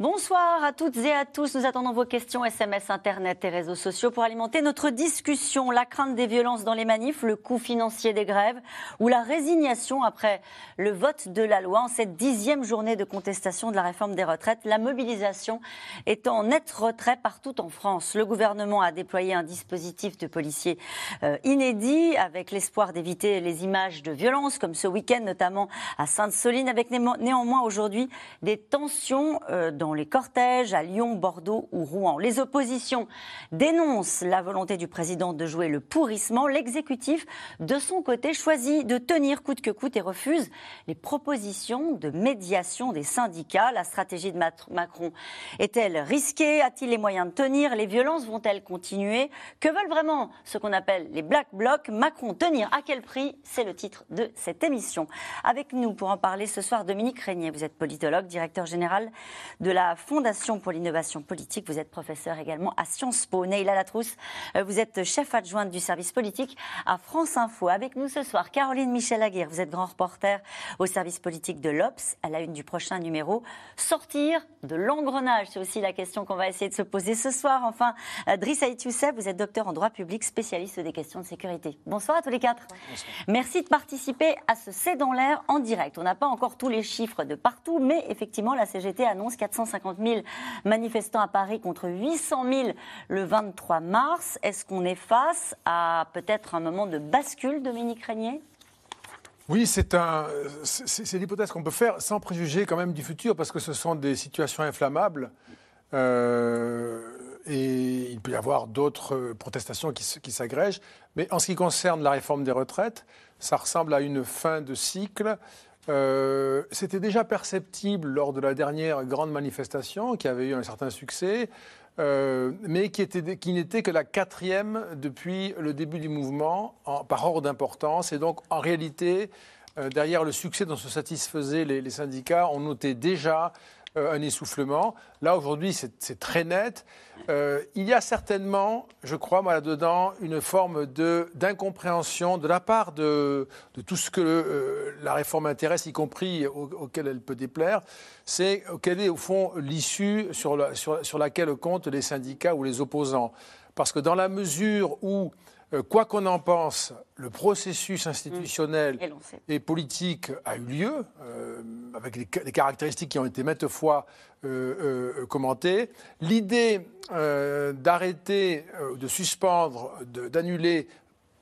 Bonsoir à toutes et à tous. Nous attendons vos questions SMS, Internet et réseaux sociaux pour alimenter notre discussion. La crainte des violences dans les manifs, le coût financier des grèves ou la résignation après le vote de la loi en cette dixième journée de contestation de la réforme des retraites. La mobilisation est en net retrait partout en France. Le gouvernement a déployé un dispositif de policiers euh, inédit avec l'espoir d'éviter les images de violence comme ce week-end notamment à Sainte-Soline avec néanmoins aujourd'hui des tensions euh, les cortèges à Lyon, Bordeaux ou Rouen. Les oppositions dénoncent la volonté du président de jouer le pourrissement. L'exécutif, de son côté, choisit de tenir coûte que coûte et refuse les propositions de médiation des syndicats. La stratégie de Macron est-elle risquée? A-t-il les moyens de tenir? Les violences vont-elles continuer? Que veulent vraiment ce qu'on appelle les Black Blocs? Macron tenir à quel prix? C'est le titre de cette émission. Avec nous pour en parler ce soir, Dominique Régnier. Vous êtes politologue, directeur général de la la Fondation pour l'innovation politique. Vous êtes professeur également à Sciences Po. Neila Latrousse, euh, vous êtes chef adjointe du service politique à France Info. Avec nous ce soir, Caroline Michel-Aguirre, vous êtes grand reporter au service politique de l'Obs, à la une du prochain numéro. Sortir de l'engrenage, c'est aussi la question qu'on va essayer de se poser ce soir. Enfin, euh, Driss Youssef, vous êtes docteur en droit public, spécialiste des questions de sécurité. Bonsoir à tous les quatre. Merci de participer à ce C'est dans l'air en direct. On n'a pas encore tous les chiffres de partout, mais effectivement, la CGT annonce 400 50 000 manifestants à Paris contre 800 000 le 23 mars. Est-ce qu'on est face à peut-être un moment de bascule, Dominique Régnier? Oui, c'est l'hypothèse qu'on peut faire sans préjuger quand même du futur, parce que ce sont des situations inflammables. Euh, et il peut y avoir d'autres protestations qui, qui s'agrègent. Mais en ce qui concerne la réforme des retraites, ça ressemble à une fin de cycle. Euh, c'était déjà perceptible lors de la dernière grande manifestation qui avait eu un certain succès, euh, mais qui, n'était que la quatrième depuis le début du mouvement par ordre d'importance. Et donc, en réalité, euh, derrière le succès dont se satisfaisaient les, les syndicats, on notait déjà euh, un essoufflement. Là, aujourd'hui, c'est très net. Euh, il y a certainement, je crois, moi, là-dedans, une forme d'incompréhension de, la part de, tout ce que euh, la réforme intéresse, y compris auquel elle peut déplaire. C'est quelle est, au fond, l'issue sur, sur laquelle comptent les syndicats ou les opposants. Parce que dans la mesure où quoi qu'on en pense, le processus institutionnel mmh. et, politique a eu lieu, euh, avec les, caractéristiques qui ont été maintes fois euh, commentées. L'idée d'arrêter, de suspendre, d'annuler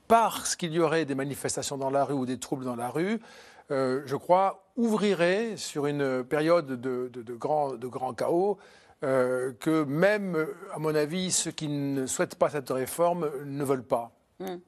parce qu'il y aurait des manifestations dans la rue ou des troubles dans la rue, je crois, ouvrirait sur une période de, grand, de grand chaos que même, à mon avis, ceux qui ne souhaitent pas cette réforme ne veulent pas. Mm.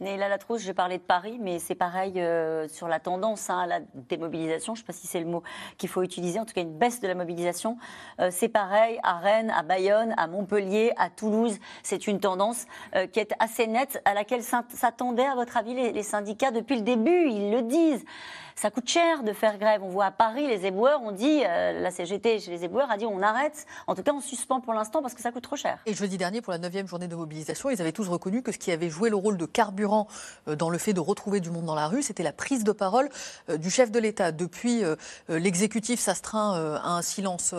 Néla Latrousse, j'ai parlé de Paris, mais c'est pareil euh, sur la tendance à hein, la démobilisation. Je ne sais pas si c'est le mot qu'il faut utiliser, en tout cas une baisse de la mobilisation. Euh, c'est pareil à Rennes, à Bayonne, à Montpellier, à Toulouse. C'est une tendance euh, qui est assez nette, à laquelle s'attendaient, à votre avis, les syndicats depuis le début. Ils le disent ça coûte cher de faire grève. On voit à Paris, les éboueurs, on dit, euh, la CGT chez les éboueurs a dit on arrête, en tout cas on suspend pour l'instant parce que ça coûte trop cher. Et jeudi dernier, pour la 9 journée de mobilisation, ils avaient tous reconnu que ce qui avait joué le rôle de carburant euh, dans le fait de retrouver du monde dans la rue, c'était la prise de parole euh, du chef de l'État. Depuis, l'exécutif s'astreint à un silence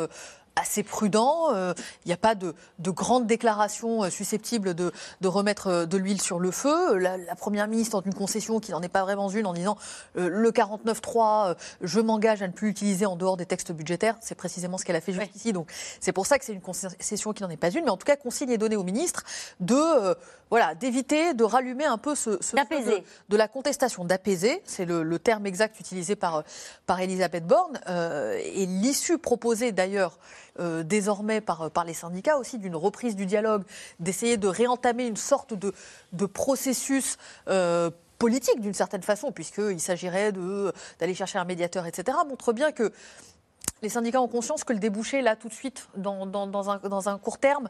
assez prudent. Euh, il n'y a pas de, de grandes déclarations euh, susceptibles de, de remettre euh, de l'huile sur le feu. La, Première ministre tente une concession qui n'en est pas vraiment une en disant le 49.3, je m'engage à ne plus l'utiliser en dehors des textes budgétaires. C'est précisément ce qu'elle a fait jusqu'ici. Donc c'est pour ça que c'est une concession qui n'en est pas une. Mais en tout cas, consigne est donnée au ministre de voilà d'éviter de rallumer un peu ce, ce de, de, la contestation, d'apaiser. C'est le, le, terme exact utilisé par par Elisabeth Borne. et l'issue proposée d'ailleurs euh, désormais par, par les syndicats aussi d'une reprise du dialogue, d'essayer de réentamer une sorte de, processus euh, politique d'une certaine façon, puisqu'il s'agirait d'aller chercher un médiateur, etc., montre bien que les syndicats ont conscience que le débouché, là, tout de suite, dans, un, dans un court terme,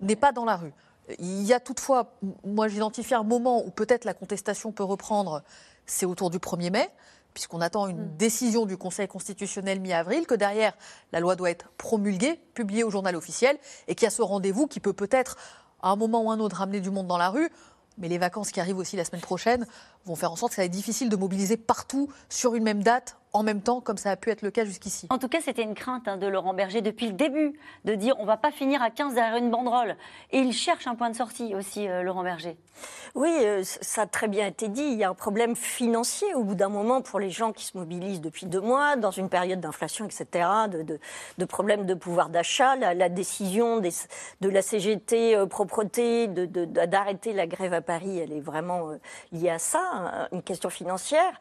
n'est pas dans la rue. Il y a toutefois, moi j'identifie un moment où peut-être la contestation peut reprendre, c'est autour du 1er mai puisqu'on attend une mm. décision du Conseil constitutionnel mi-avril, que derrière, la loi doit être promulguée, publiée au journal officiel, et qu'il y a ce rendez-vous qui peut peut-être, à un moment ou un autre, ramener du monde dans la rue. Mais les vacances qui arrivent aussi la semaine prochaine vont faire en sorte que ça va être difficile de mobiliser partout sur une même date en même temps, comme ça a pu être le cas jusqu'ici. En tout cas, c'était une crainte hein, de Laurent Berger depuis le début, de dire on va pas finir à 15 derrière une banderole. Et il cherche un point de sortie aussi, euh, Laurent Berger. Oui, euh, ça a très bien été dit. Il y a un problème financier au bout d'un moment pour les gens qui se mobilisent depuis deux mois, dans une période d'inflation, etc., de, de, problèmes de pouvoir d'achat. La, décision de la CGT euh, propreté d'arrêter la grève à Paris, elle est vraiment liée à ça, hein, une question financière.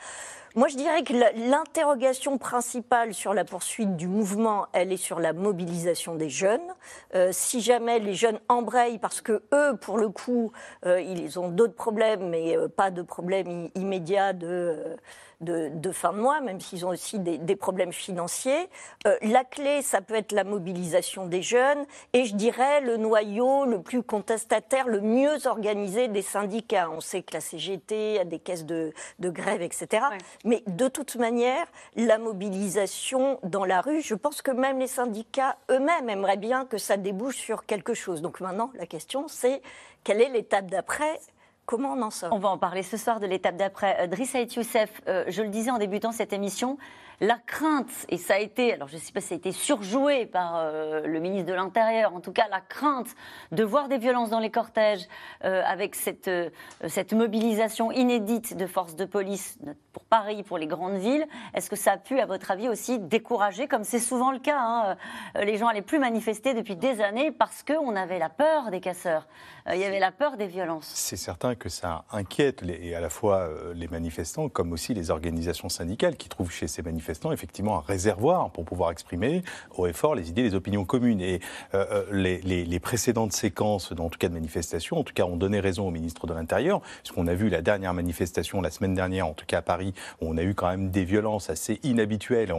Moi, je dirais que l'interrogation principale sur la poursuite du mouvement, elle est sur la mobilisation des jeunes. Euh, si jamais les jeunes embrayent, parce que eux, pour le coup, euh, ils ont d'autres problèmes, mais euh, pas de problème immédiat de de, fin de mois, même s'ils ont aussi des, problèmes financiers. Euh, la clé, ça peut être la mobilisation des jeunes et je dirais le noyau le plus contestataire, le mieux organisé des syndicats. On sait que la CGT a des caisses de, grève, etc. Mais de toute manière, la mobilisation dans la rue, je pense que même les syndicats eux-mêmes aimeraient bien que ça débouche sur quelque chose. Donc maintenant, la question, c'est quelle est l'étape d'après Comment on en sort? On va en parler ce soir de l'étape d'après. Euh, Driss Youssef, euh, je le disais en débutant cette émission, la crainte, et ça a été, alors je ne sais pas si ça a été surjoué par euh, le ministre de l'Intérieur, en tout cas la crainte de voir des violences dans les cortèges euh, avec cette, euh, cette mobilisation inédite de forces de police pour Paris, pour les grandes villes, est-ce que ça a pu, à votre avis, aussi décourager, comme c'est souvent le cas, hein, les gens n'allaient plus manifester depuis des années parce qu'on avait la peur des casseurs, il y avait la peur des violences. C'est certain que ça inquiète les, à la fois les manifestants comme aussi les organisations syndicales qui trouvent chez ces manifestants effectivement un réservoir pour pouvoir exprimer haut et fort les idées, les opinions communes. Et euh, euh, les, précédentes séquences, en tout cas de manifestations, en tout cas ont donné raison au ministre de l'Intérieur, puisqu'on a vu la dernière manifestation la semaine dernière, en tout cas à Paris, où on a eu quand même des violences assez inhabituelles,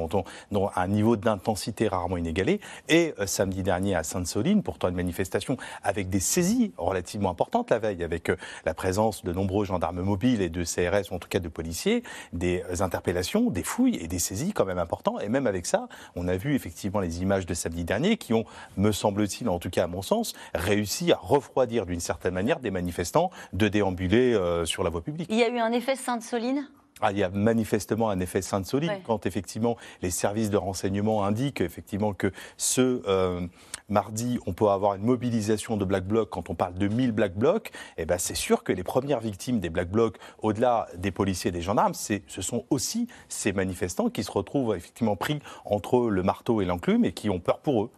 dont un niveau d'intensité rarement inégalé. Et euh, samedi dernier à Sainte-Soline, pourtant une manifestation avec des saisies relativement importantes la veille, avec la présence de nombreux gendarmes mobiles et de CRS, ou en tout cas de policiers, des interpellations, des fouilles et des saisies quand même important. Et même avec ça, on a vu effectivement les images de samedi dernier qui ont, me semble-t-il, en tout cas à mon sens, réussi à refroidir d'une certaine manière des manifestants de déambuler euh, sur la voie publique. Il y a eu un effet Sainte-Soline? Ah, il y a manifestement un effet Sainte-Soline quand effectivement les services de renseignement indiquent effectivement que ce euh, mardi on peut avoir une mobilisation de Black Bloc quand on parle de 1000 Black Blocs. Eh ben c'est sûr que les premières victimes des Black Blocs, au-delà des policiers et des gendarmes, ce sont aussi ces manifestants qui se retrouvent effectivement pris entre le marteau et l'enclume et qui ont peur pour eux.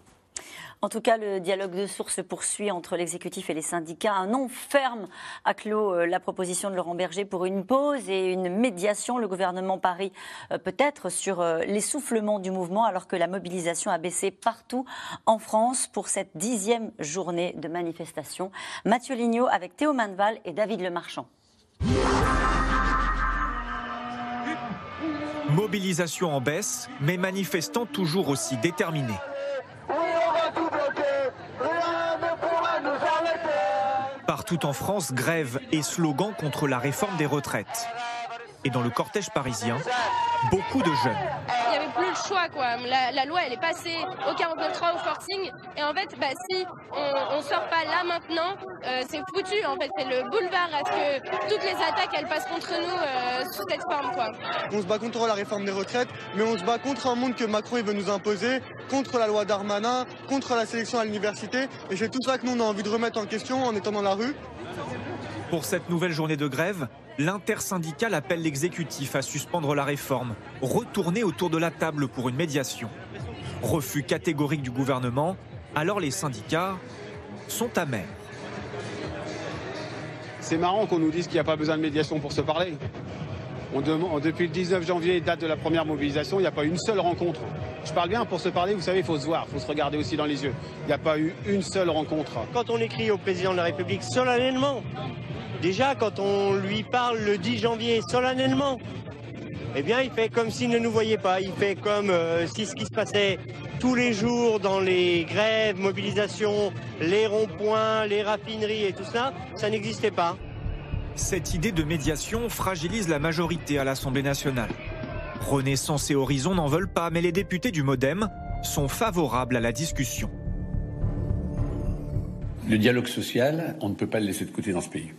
En tout cas, le dialogue de source se poursuit entre l'exécutif et les syndicats. Un nom ferme a clos euh, la proposition de Laurent Berger pour une pause et une médiation. Le gouvernement parie euh, peut-être sur euh, l'essoufflement du mouvement alors que la mobilisation a baissé partout en France pour cette dixième journée de manifestation. Mathieu Lignot avec Théo Manval et David Lemarchand. Mobilisation en baisse, mais manifestants toujours aussi déterminés. Partout en France, grève et slogans contre la réforme des retraites. Et dans le cortège parisien, beaucoup de jeunes. Choix, quoi. La, loi, elle est passée au 49.3, au forcing. Et en fait, bah, si on ne sort pas là maintenant, euh, c'est foutu. En fait, c'est le boulevard à ce que toutes les attaques, elles passent contre nous euh, sous cette forme, quoi. On se bat contre la réforme des retraites, mais on se bat contre un monde que Macron il veut nous imposer, contre la loi Darmanin, contre la sélection à l'université. Et c'est tout ça que nous, on a envie de remettre en question en étant dans la rue. Pour cette nouvelle journée de grève, l'intersyndicale appelle l'exécutif à suspendre la réforme, retourner autour de la table pour une médiation. Refus catégorique du gouvernement, alors les syndicats sont amers. C'est marrant qu'on nous dise qu'il n'y a pas besoin de médiation pour se parler. On demande, depuis le 19 janvier, date de la première mobilisation, il n'y a pas une seule rencontre. Je parle bien, pour se parler, vous savez, il faut se voir, il faut se regarder aussi dans les yeux. Il n'y a pas eu une seule rencontre. Quand on écrit au président de la République solennellement, Déjà, quand on lui parle le 10 janvier solennellement, eh bien, il fait comme s'il ne nous voyait pas. Il fait comme euh, si ce qui se passait tous les jours dans les grèves, mobilisations, les ronds-points, les raffineries et tout ça, ça n'existait pas. Cette idée de médiation fragilise la majorité à l'Assemblée nationale. Renaissance et Horizon n'en veulent pas, mais les députés du Modem sont favorables à la discussion. Le dialogue social, on ne peut pas le laisser de côté dans ce pays.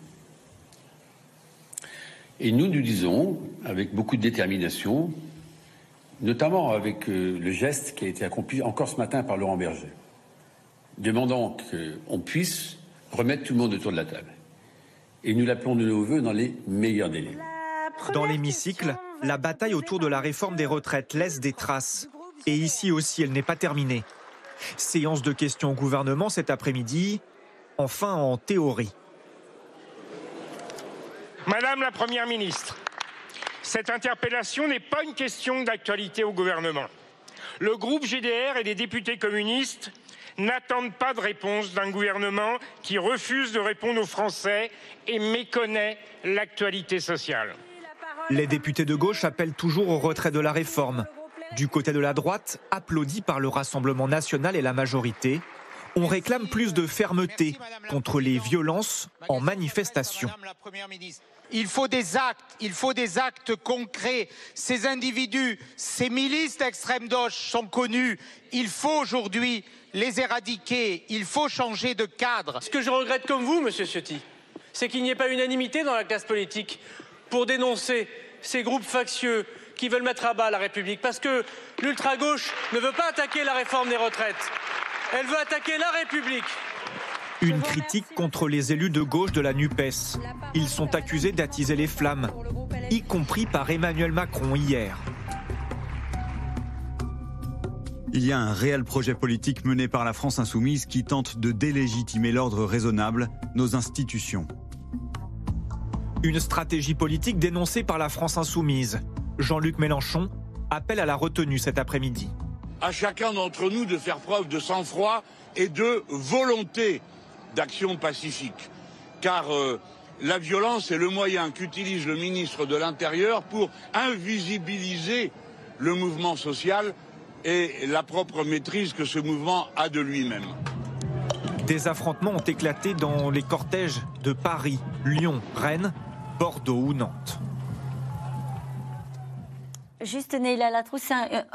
Et nous, nous disons, avec beaucoup de détermination, notamment avec euh, le geste qui a été accompli encore ce matin par Laurent Berger, demandant qu'on puisse remettre tout le monde autour de la table. Et nous l'appelons de nos voeux dans les meilleurs délais. Dans l'hémicycle, la bataille autour de la réforme des retraites laisse des traces. Et ici aussi, elle n'est pas terminée. Séance de questions au gouvernement cet après-midi, enfin en théorie. Madame la Première ministre, cette interpellation n'est pas une question d'actualité au gouvernement. Le groupe GDR et les députés communistes n'attendent pas de réponse d'un gouvernement qui refuse de répondre aux Français et méconnaît l'actualité sociale. Les députés de gauche appellent toujours au retrait de la réforme. Du côté de la droite, applaudi par le Rassemblement national et la majorité, on réclame plus de fermeté contre les violences en manifestation. Il faut des actes, il faut des actes concrets. Ces individus, ces milices d'extrême gauche sont connus. Il faut aujourd'hui les éradiquer. Il faut changer de cadre. Ce que je regrette comme vous, Monsieur Ciotti, c'est qu'il n'y ait pas unanimité dans la classe politique pour dénoncer ces groupes factieux qui veulent mettre à bas la République. Parce que l'ultra-gauche ne veut pas attaquer la réforme des retraites. Elle veut attaquer la République. Une critique contre les élus de gauche de la NUPES. Ils sont accusés d'attiser les flammes, y compris par Emmanuel Macron hier. Il y a un réel projet politique mené par la France insoumise qui tente de délégitimer l'ordre raisonnable, nos institutions. Une stratégie politique dénoncée par la France insoumise. Jean-Luc Mélenchon appelle à la retenue cet après-midi. À chacun d'entre nous de faire preuve de sang-froid et de volonté d'action pacifique. Car euh, la violence est le moyen qu'utilise le ministre de l'Intérieur pour invisibiliser le mouvement social et la propre maîtrise que ce mouvement a de lui-même. Des affrontements ont éclaté dans les cortèges de Paris, Lyon, Rennes, Bordeaux ou Nantes. Juste, Neila Latrousse, c'est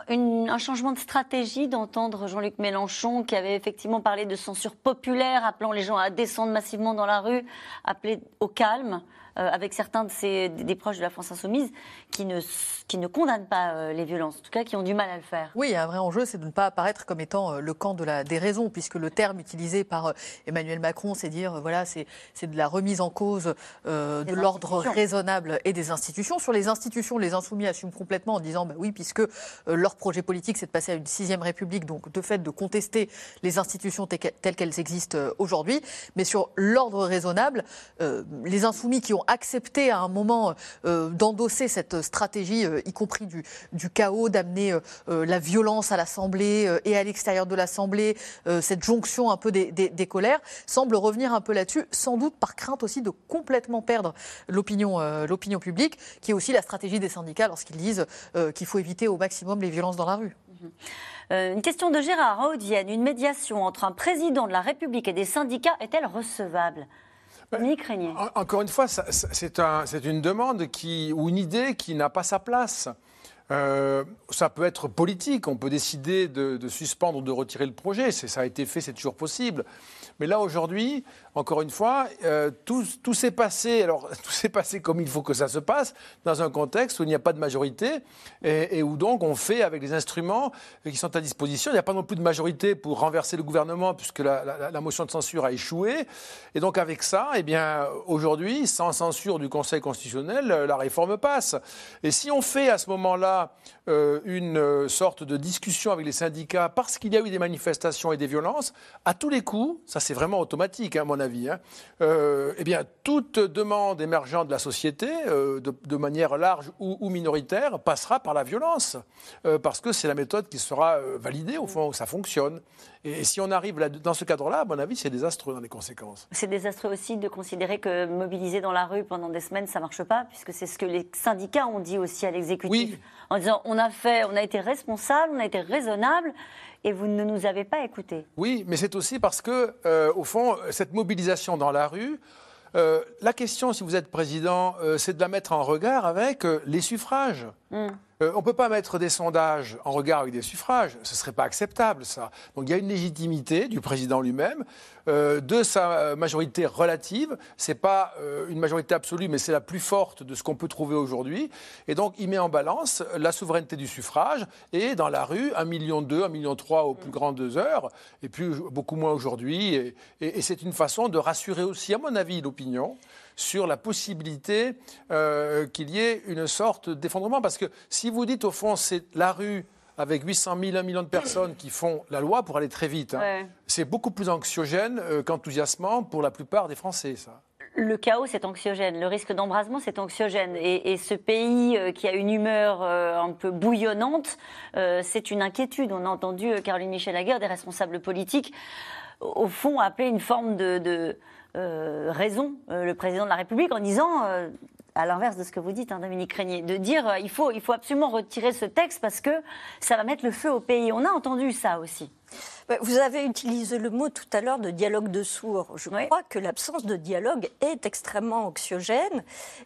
un, changement de stratégie d'entendre Jean-Luc Mélenchon, qui avait effectivement parlé de censure populaire, appelant les gens à descendre massivement dans la rue, appeler au calme. Euh, avec certains de des proches de la France insoumise qui ne, qui ne condamnent pas euh, les violences, en tout cas qui ont du mal à le faire. Oui, un vrai enjeu, c'est de ne pas apparaître comme étant euh, le camp de la déraison, puisque le terme utilisé par Emmanuel Macron, c'est dire, voilà, c'est de la remise en cause de l'ordre raisonnable et des institutions. Sur les institutions, les insoumis assument complètement en disant, bah oui, puisque leur projet politique, c'est de passer à une sixième république, donc de fait de contester les institutions telles qu'elles existent aujourd'hui. Mais sur l'ordre raisonnable, les insoumis qui ont accepté à un moment euh, d'endosser cette stratégie, euh, y compris du, chaos, d'amener euh, la violence à l'Assemblée et à l'extérieur de l'Assemblée, cette jonction un peu des, colères, semble revenir un peu là-dessus, sans doute par crainte aussi de complètement perdre l'opinion publique, qui est aussi la stratégie des syndicats lorsqu'ils disent qu'il faut éviter au maximum les violences dans la rue. Une question de Gérard Audienne. Une médiation entre un président de la République et des syndicats est-elle recevable? Encore une fois, c'est un, une demande qui, ou une idée qui n'a pas sa place. Euh, ça peut être politique, on peut décider de, de, suspendre ou de retirer le projet, ça a été fait, c'est toujours possible. Mais là, aujourd'hui, encore une fois, euh, tout, s'est passé, alors tout s'est passé comme il faut que ça se passe, dans un contexte où il n'y a pas de majorité et, où donc on fait avec les instruments qui sont à disposition. Il n'y a pas non plus de majorité pour renverser le gouvernement puisque la, la, motion de censure a échoué. Et donc avec ça, eh bien, aujourd'hui, sans censure du Conseil constitutionnel, la réforme passe. Et si on fait à ce moment-là euh, une sorte de discussion avec les syndicats parce qu'il y a eu des manifestations et des violences, à tous les coups, ça c'est vraiment automatique, hein, à mon avis, hein, euh, eh bien, toute demande émergente de la société, euh, de, de, manière large ou, ou, minoritaire, passera par la violence, euh, parce que c'est la méthode qui sera euh, validée, au fond, ça fonctionne. Et, et si on arrive là, dans ce cadre-là, à mon avis, c'est désastreux dans les conséquences. C'est désastreux aussi de considérer que mobiliser dans la rue pendant des semaines, ça ne marche pas, puisque c'est ce que les syndicats ont dit aussi à l'exécutif, oui. En disant on a fait, on a été responsable, on a été raisonnable, et vous ne nous avez pas écoutés. Oui, mais c'est aussi parce que, euh, au fond, cette mobilisation dans la rue, euh, la question, si vous êtes président, euh, c'est de la mettre en regard avec les suffrages. Mm. Euh, on ne peut pas mettre des sondages en regard avec des suffrages, ce ne serait pas acceptable ça. Donc il y a une légitimité du président lui-même, euh, de sa majorité relative, ce n'est pas euh, une majorité absolue, mais c'est la plus forte de ce qu'on peut trouver aujourd'hui. Et donc il met en balance la souveraineté du suffrage et dans la rue, 1,2 million, 1,3 million aux plus grandes heures, et plus, beaucoup moins aujourd'hui. Et c'est une façon de rassurer aussi, à mon avis, l'opinion sur la possibilité euh, qu'il y ait une sorte d'effondrement. Parce que si vous dites, au fond, c'est la rue avec 800 000, 1 million de personnes qui font la loi pour aller très vite, hein, c'est beaucoup plus anxiogène euh, qu'enthousiasmant pour la plupart des Français, ça. Le chaos, c'est anxiogène. Le risque d'embrasement, c'est anxiogène. Et, ce pays euh, qui a une humeur un peu bouillonnante, c'est une inquiétude. On a entendu Caroline Michel Aguerre, des responsables politiques, au fond, appeler une forme de euh, raison euh, le président de la République en disant, euh, à l'inverse de ce que vous dites, hein, Dominique Régnier, de dire il faut, il faut absolument retirer ce texte parce que ça va mettre le feu au pays. On a entendu ça aussi. Bah, vous avez utilisé le mot tout à l'heure de dialogue de sourds. Je crois que l'absence de dialogue est extrêmement anxiogène.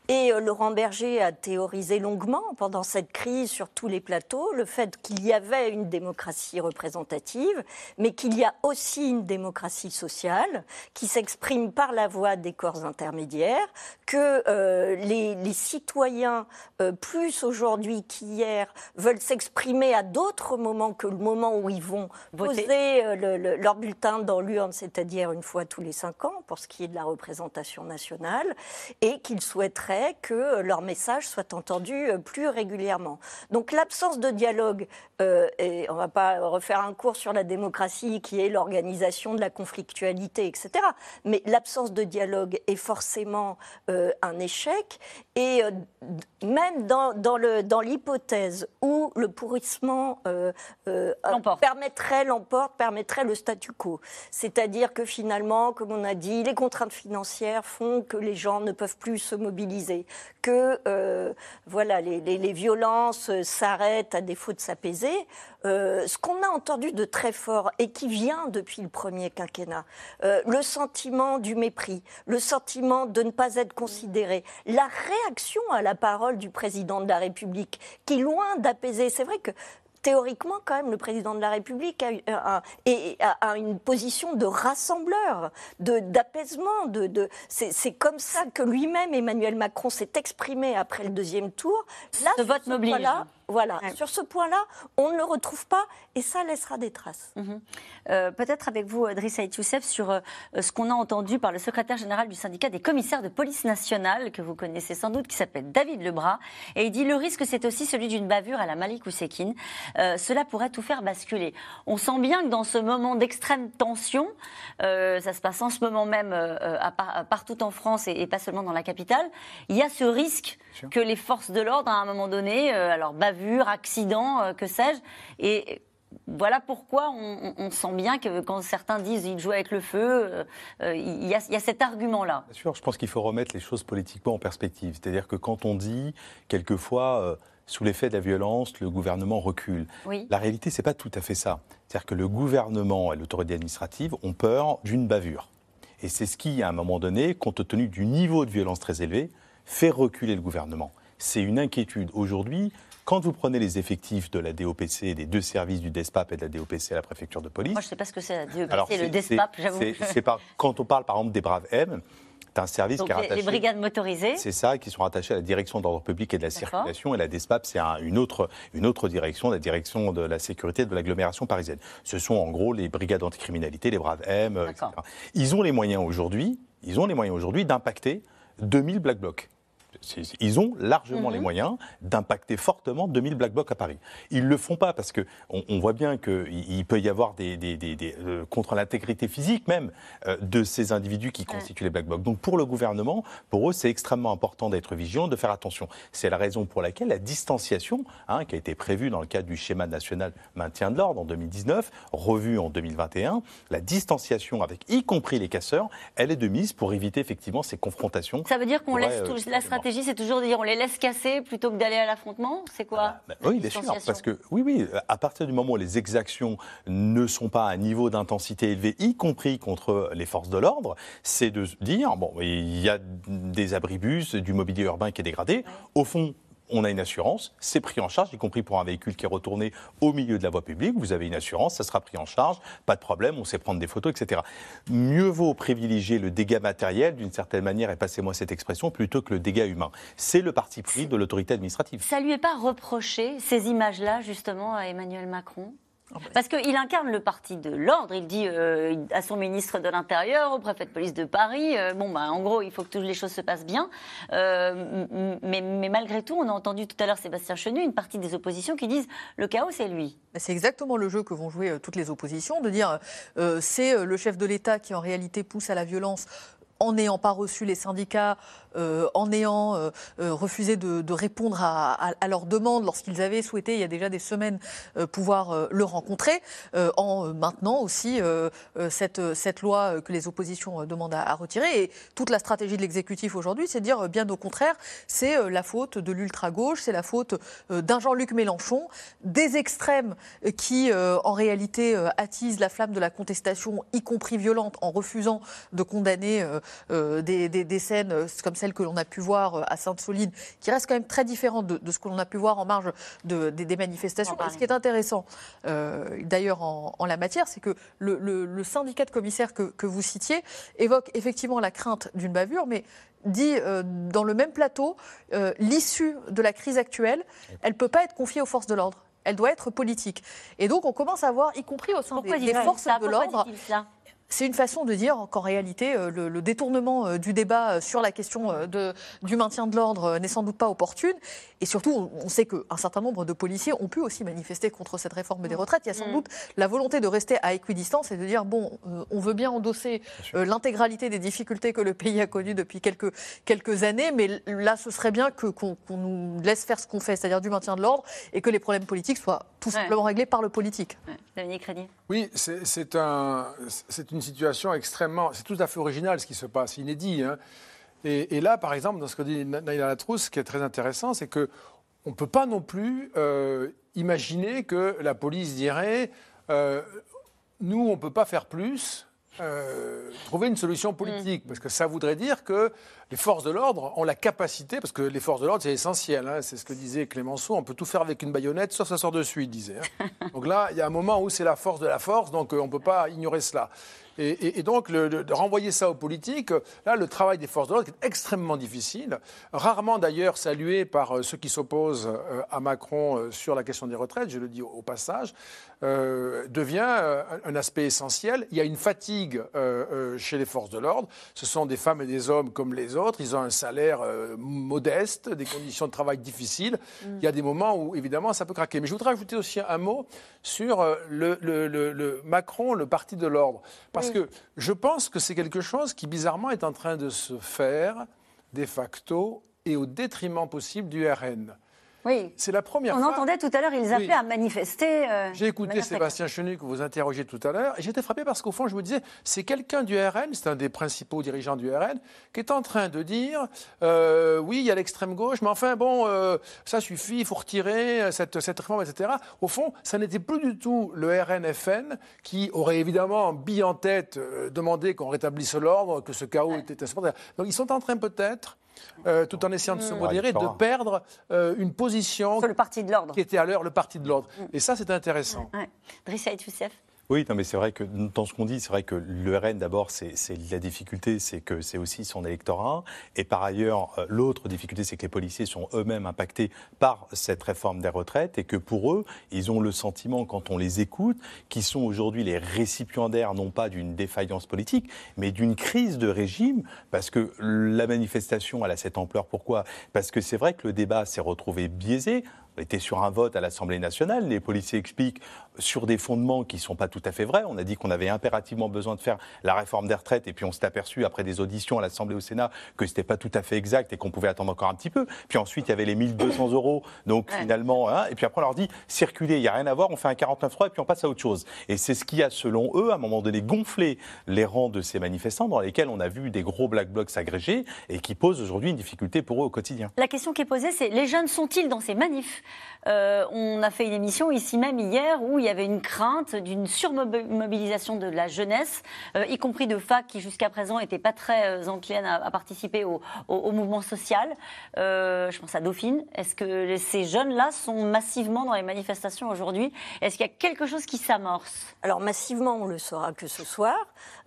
Et euh, Laurent Berger a théorisé longuement pendant cette crise sur tous les plateaux le fait qu'il y avait une démocratie représentative, mais qu'il y a aussi une démocratie sociale qui s'exprime par la voix des corps intermédiaires, que euh, les, citoyens, euh, plus aujourd'hui qu'hier, veulent s'exprimer à d'autres moments que le moment où ils vont poser euh, leur bulletin dans l'urne, c'est-à-dire une fois tous les cinq ans, pour ce qui est de la représentation nationale, et qu'ils souhaiteraient que leur message soit entendu euh, plus régulièrement. Donc l'absence de dialogue, euh, et on ne va pas refaire un cours sur la démocratie qui est l'organisation de la conflictualité, etc., mais l'absence de dialogue est forcément un échec, et même dans, dans l'hypothèse où le pourrissement permettrait l'emporte permettrait le statu quo. C'est-à-dire que finalement, comme on a dit, les contraintes financières font que les gens ne peuvent plus se mobiliser, que euh, voilà, les, violences s'arrêtent à défaut de s'apaiser. Euh, ce qu'on a entendu de très fort et qui vient depuis le premier quinquennat, euh, le sentiment du mépris, le sentiment de ne pas être considéré, la réaction à la parole du président de la République, qui loin d'apaiser, c'est vrai que théoriquement, quand même, le président de la République a, a, une position de rassembleur, d'apaisement. De, de, C'est comme ça que lui-même, Emmanuel Macron, s'est exprimé après le deuxième tour. Là, ce vote m'oblige. Voilà, sur ce point-là, on ne le retrouve pas et ça laissera des traces. Mhm. Euh, peut-être avec vous, Driss Aït Youssef, sur euh, ce qu'on a entendu par le secrétaire général du syndicat des commissaires de police nationale, que vous connaissez sans doute, qui s'appelle David Lebras. Et il dit le risque, c'est aussi celui d'une bavure à la Malik ou Euh, cela pourrait tout faire basculer. On sent bien que dans ce moment d'extrême tension, euh, ça se passe en ce moment même à partout en France et, et, pas seulement dans la capitale, il y a ce risque que les forces de l'ordre, à un moment donné, alors bavure, accident, euh, que sais-je. Et voilà pourquoi on, sent bien que quand certains disent qu'ils jouent avec le feu, euh, euh, il, y a, cet argument-là. Bien sûr, je pense qu'il faut remettre les choses politiquement en perspective. C'est-à-dire que quand on dit quelquefois, sous l'effet de la violence, le gouvernement recule, la réalité, c'est pas tout à fait ça. C'est-à-dire que le gouvernement et l'autorité administrative ont peur d'une bavure. Et c'est ce qui, à un moment donné, compte tenu du niveau de violence très élevé, fait reculer le gouvernement. C'est une inquiétude aujourd'hui quand vous prenez les effectifs de la DOPC, des deux services du DESPAP et de la DOPC à la préfecture de police. Moi, je ne sais pas ce que c'est la DOPC et le DESPAP, j'avoue. C'est quand on parle par exemple des Braves M, c'est un service qui est rattaché. Les brigades motorisées. C'est ça, qui sont rattachées à la direction d'ordre public et de la circulation. Et la DESPAP, c'est une, autre, une autre direction, la direction de la sécurité de l'agglomération parisienne. Ce sont en gros les brigades anticriminalité, les Braves M, etc. Ils ont les moyens aujourd'hui, ils ont les moyens aujourd'hui d'impacter 2000 black blocs ils ont largement les mhm. moyens d'impacter fortement 2000 black blocs à Paris. Ils ne le font pas parce qu'on on voit bien qu'il peut y avoir des, euh, contre l'intégrité physique même euh, de ces individus qui constituent les black blocs. Donc pour le gouvernement, pour eux, c'est extrêmement important d'être vigilant, de faire attention. C'est la raison pour laquelle la distanciation, hein, qui a été prévue dans le cadre du schéma national maintien de l'ordre en 2019, revue en 2021, la distanciation avec y compris les casseurs, elle est de mise pour éviter effectivement ces confrontations. Ça veut dire qu'on laisse euh, la stratégie c'est toujours de dire on les laisse casser plutôt que d'aller à l'affrontement? C'est quoi ah bah, Oui, bien sûr. Parce que, oui, oui, à partir du moment où les exactions ne sont pas à un niveau d'intensité élevé, y compris contre les forces de l'ordre, c'est de dire bon, il y a des abribus, du mobilier urbain qui est dégradé. Au fond, on a une assurance, c'est pris en charge, y compris pour un véhicule qui est retourné au milieu de la voie publique. Vous avez une assurance, ça sera pris en charge, pas de problème, on sait prendre des photos, etc. Mieux vaut privilégier le dégât matériel, d'une certaine manière, et passez-moi cette expression, plutôt que le dégât humain. C'est le parti pris de l'autorité administrative. Ça lui est pas reproché, ces images-là, justement, à Emmanuel Macron? Parce qu'il incarne le parti de l'ordre, il dit euh, à son ministre de l'Intérieur, au préfet de police de Paris, euh, bon, bah, en gros, il faut que toutes les choses se passent bien. Euh, mais, mais malgré tout, on a entendu tout à l'heure Sébastien Chenu, une partie des oppositions qui disent le chaos, c'est lui. C'est exactement le jeu que vont jouer toutes les oppositions, de dire c'est le chef de l'État qui en réalité pousse à la violence en n'ayant pas reçu les syndicats, en ayant euh, euh, refusé de, répondre à, leurs demandes lorsqu'ils avaient souhaité, il y a déjà des semaines, euh, pouvoir euh, le rencontrer, euh, en euh, maintenant aussi euh, euh, cette, cette loi euh, que les oppositions euh, demandent à, retirer. Et toute la stratégie de l'exécutif aujourd'hui, c'est de dire, euh, bien au contraire, c'est euh, la faute de l'ultra-gauche, c'est la faute euh, d'un Jean-Luc Mélenchon, des extrêmes euh, qui, euh, en réalité, euh, attisent la flamme de la contestation, y compris violente, en refusant de condamner euh, euh, des, scènes euh, comme que l'on a pu voir euh, à Sainte-Soline, qui restent quand même très différentes de, de ce que l'on a pu voir en marge de- des, des manifestations. Et ce qui est intéressant, euh, d'ailleurs, en, en la matière, c'est que le, le- le syndicat de commissaires que, que vous citiez évoque effectivement la crainte d'une bavure, mais dit euh, dans le même plateau, euh, l'issue de la crise actuelle, elle ne peut pas être confiée aux forces de l'ordre. Elle doit être politique. Et donc, on commence à voir, y compris au sein Pourquoi des, des forces ça? de l'ordre, c'est une façon de dire qu'en réalité, euh, le, le détournement euh, du débat euh, sur la question de, du maintien de l'ordre n'est sans doute pas opportune. Et surtout, on, sait qu'un certain nombre de policiers ont pu aussi manifester contre cette réforme des retraites. Il y a sans doute la volonté de rester à équidistance et de dire, bon, on veut bien endosser l'intégralité des difficultés que le pays a connues depuis quelques, quelques années, mais là, ce serait bien qu'on nous laisse faire ce qu'on fait, c'est-à-dire du maintien de l'ordre, et que les problèmes politiques soient tout simplement réglés par le politique. Dominique Rédy. Oui, c'est un, c'est une situation extrêmement. C'est tout à fait original ce qui se passe, inédit. hein. Et, et là, par exemple, dans ce que dit Naïla Latrousse, ce qui est très intéressant, c'est que on ne peut pas non plus euh, imaginer que la police dirait euh, nous, on ne peut pas faire plus. euh, trouver une solution politique, parce que ça voudrait dire que les forces de l'ordre ont la capacité, parce que les forces de l'ordre c'est essentiel, hein, c'est ce que disait Clémenceau, on peut tout faire avec une baïonnette, sauf ça sort dessus, il disait. hein. Donc là, il y a un moment où c'est la force de la force, donc on ne peut pas ignorer cela. Et, donc, de renvoyer ça aux politiques, là, le travail des forces de l'ordre est extrêmement difficile, rarement d'ailleurs salué par euh, ceux qui s'opposent euh, à Macron euh, sur la question des retraites, je le dis au passage, euh, devient euh, un, aspect essentiel. Il y a une fatigue euh, chez les forces de l'ordre. Ce sont des femmes et des hommes comme les autres. Ils ont un salaire modeste, des conditions de travail difficiles. Il y a des moments où, évidemment, ça peut craquer. Mais je voudrais ajouter aussi un mot sur le, le- le- le Macron, le parti de l'ordre. Parce que je pense que c'est quelque chose qui, bizarrement, est en train de se faire de facto et au détriment possible du RN. Oui. C'est la première On fois. entendait tout à l'heure, ils appelaient Oui. à manifester. euh, J'ai écouté Sébastien Chenu que vous interrogez tout à l'heure et j'étais frappé parce qu'au fond, je me disais, c'est quelqu'un du RN, c'est un des principaux dirigeants du RN, qui est en train de dire euh, oui, il y a l'extrême gauche, mais enfin, bon, euh, ça suffit, il faut retirer cette, cette réforme, etc. Au fond, ça n'était plus du tout le RNFN qui aurait évidemment, bille en tête, demandé qu'on rétablisse l'ordre, que ce chaos était insupportable. Donc ils sont en train peut-être. Euh, tout en essayant de se Mm. modérer, de Ouais, perdre euh, une position Sur le parti de l'ordre. qui était à l'heure le parti de l'ordre. Et ça, c'est intéressant. Ouais. Drissa Youssef. Oui, non, mais c'est vrai que dans ce qu'on dit, c'est vrai que le RN, d'abord, c'est la difficulté, c'est que c'est aussi son électorat. Et par ailleurs, euh, l'autre difficulté, c'est que les policiers sont eux-mêmes impactés par cette réforme des retraites et que pour eux, ils ont le sentiment, quand on les écoute, qu'ils sont aujourd'hui les récipiendaires, non pas d'une défaillance politique, mais d'une crise de régime, parce que la manifestation, elle a cette ampleur. Pourquoi? Parce que c'est vrai que le débat s'est retrouvé biaisé. On était sur un vote à l'Assemblée nationale. Les policiers expliquent sur des fondements qui ne sont pas tout à fait vrais. On a dit qu'on avait impérativement besoin de faire la réforme des retraites et puis on s'est aperçu après des auditions à l'Assemblée au Sénat que ce n'était pas tout à fait exact et qu'on pouvait attendre encore un petit peu. Puis ensuite, il y avait les 1200 euros. Donc finalement, hein, et puis après on leur dit circulez, il n'y a rien à voir, on fait un 49.3 et puis on passe à autre chose. Et c'est ce qui a, selon eux, à un moment donné, gonflé les rangs de ces manifestants dans lesquels on a vu des gros black blocs s'agréger et qui posent aujourd'hui une difficulté pour eux au quotidien. La question qui est posée, c'est les jeunes sont-ils dans ces manifs? Euh, on a fait une émission ici même hier où il y avait une crainte d'une surmobilisation de la jeunesse, euh, y compris de fac qui jusqu'à présent n'étaient pas très euh, enclines à, à participer au, au- au mouvement social. Euh, je pense à Dauphine. Est-ce que ces jeunes-là sont massivement dans les manifestations aujourd'hui? Est-ce qu'il y a quelque chose qui s'amorce? Alors massivement, on le saura que ce soir.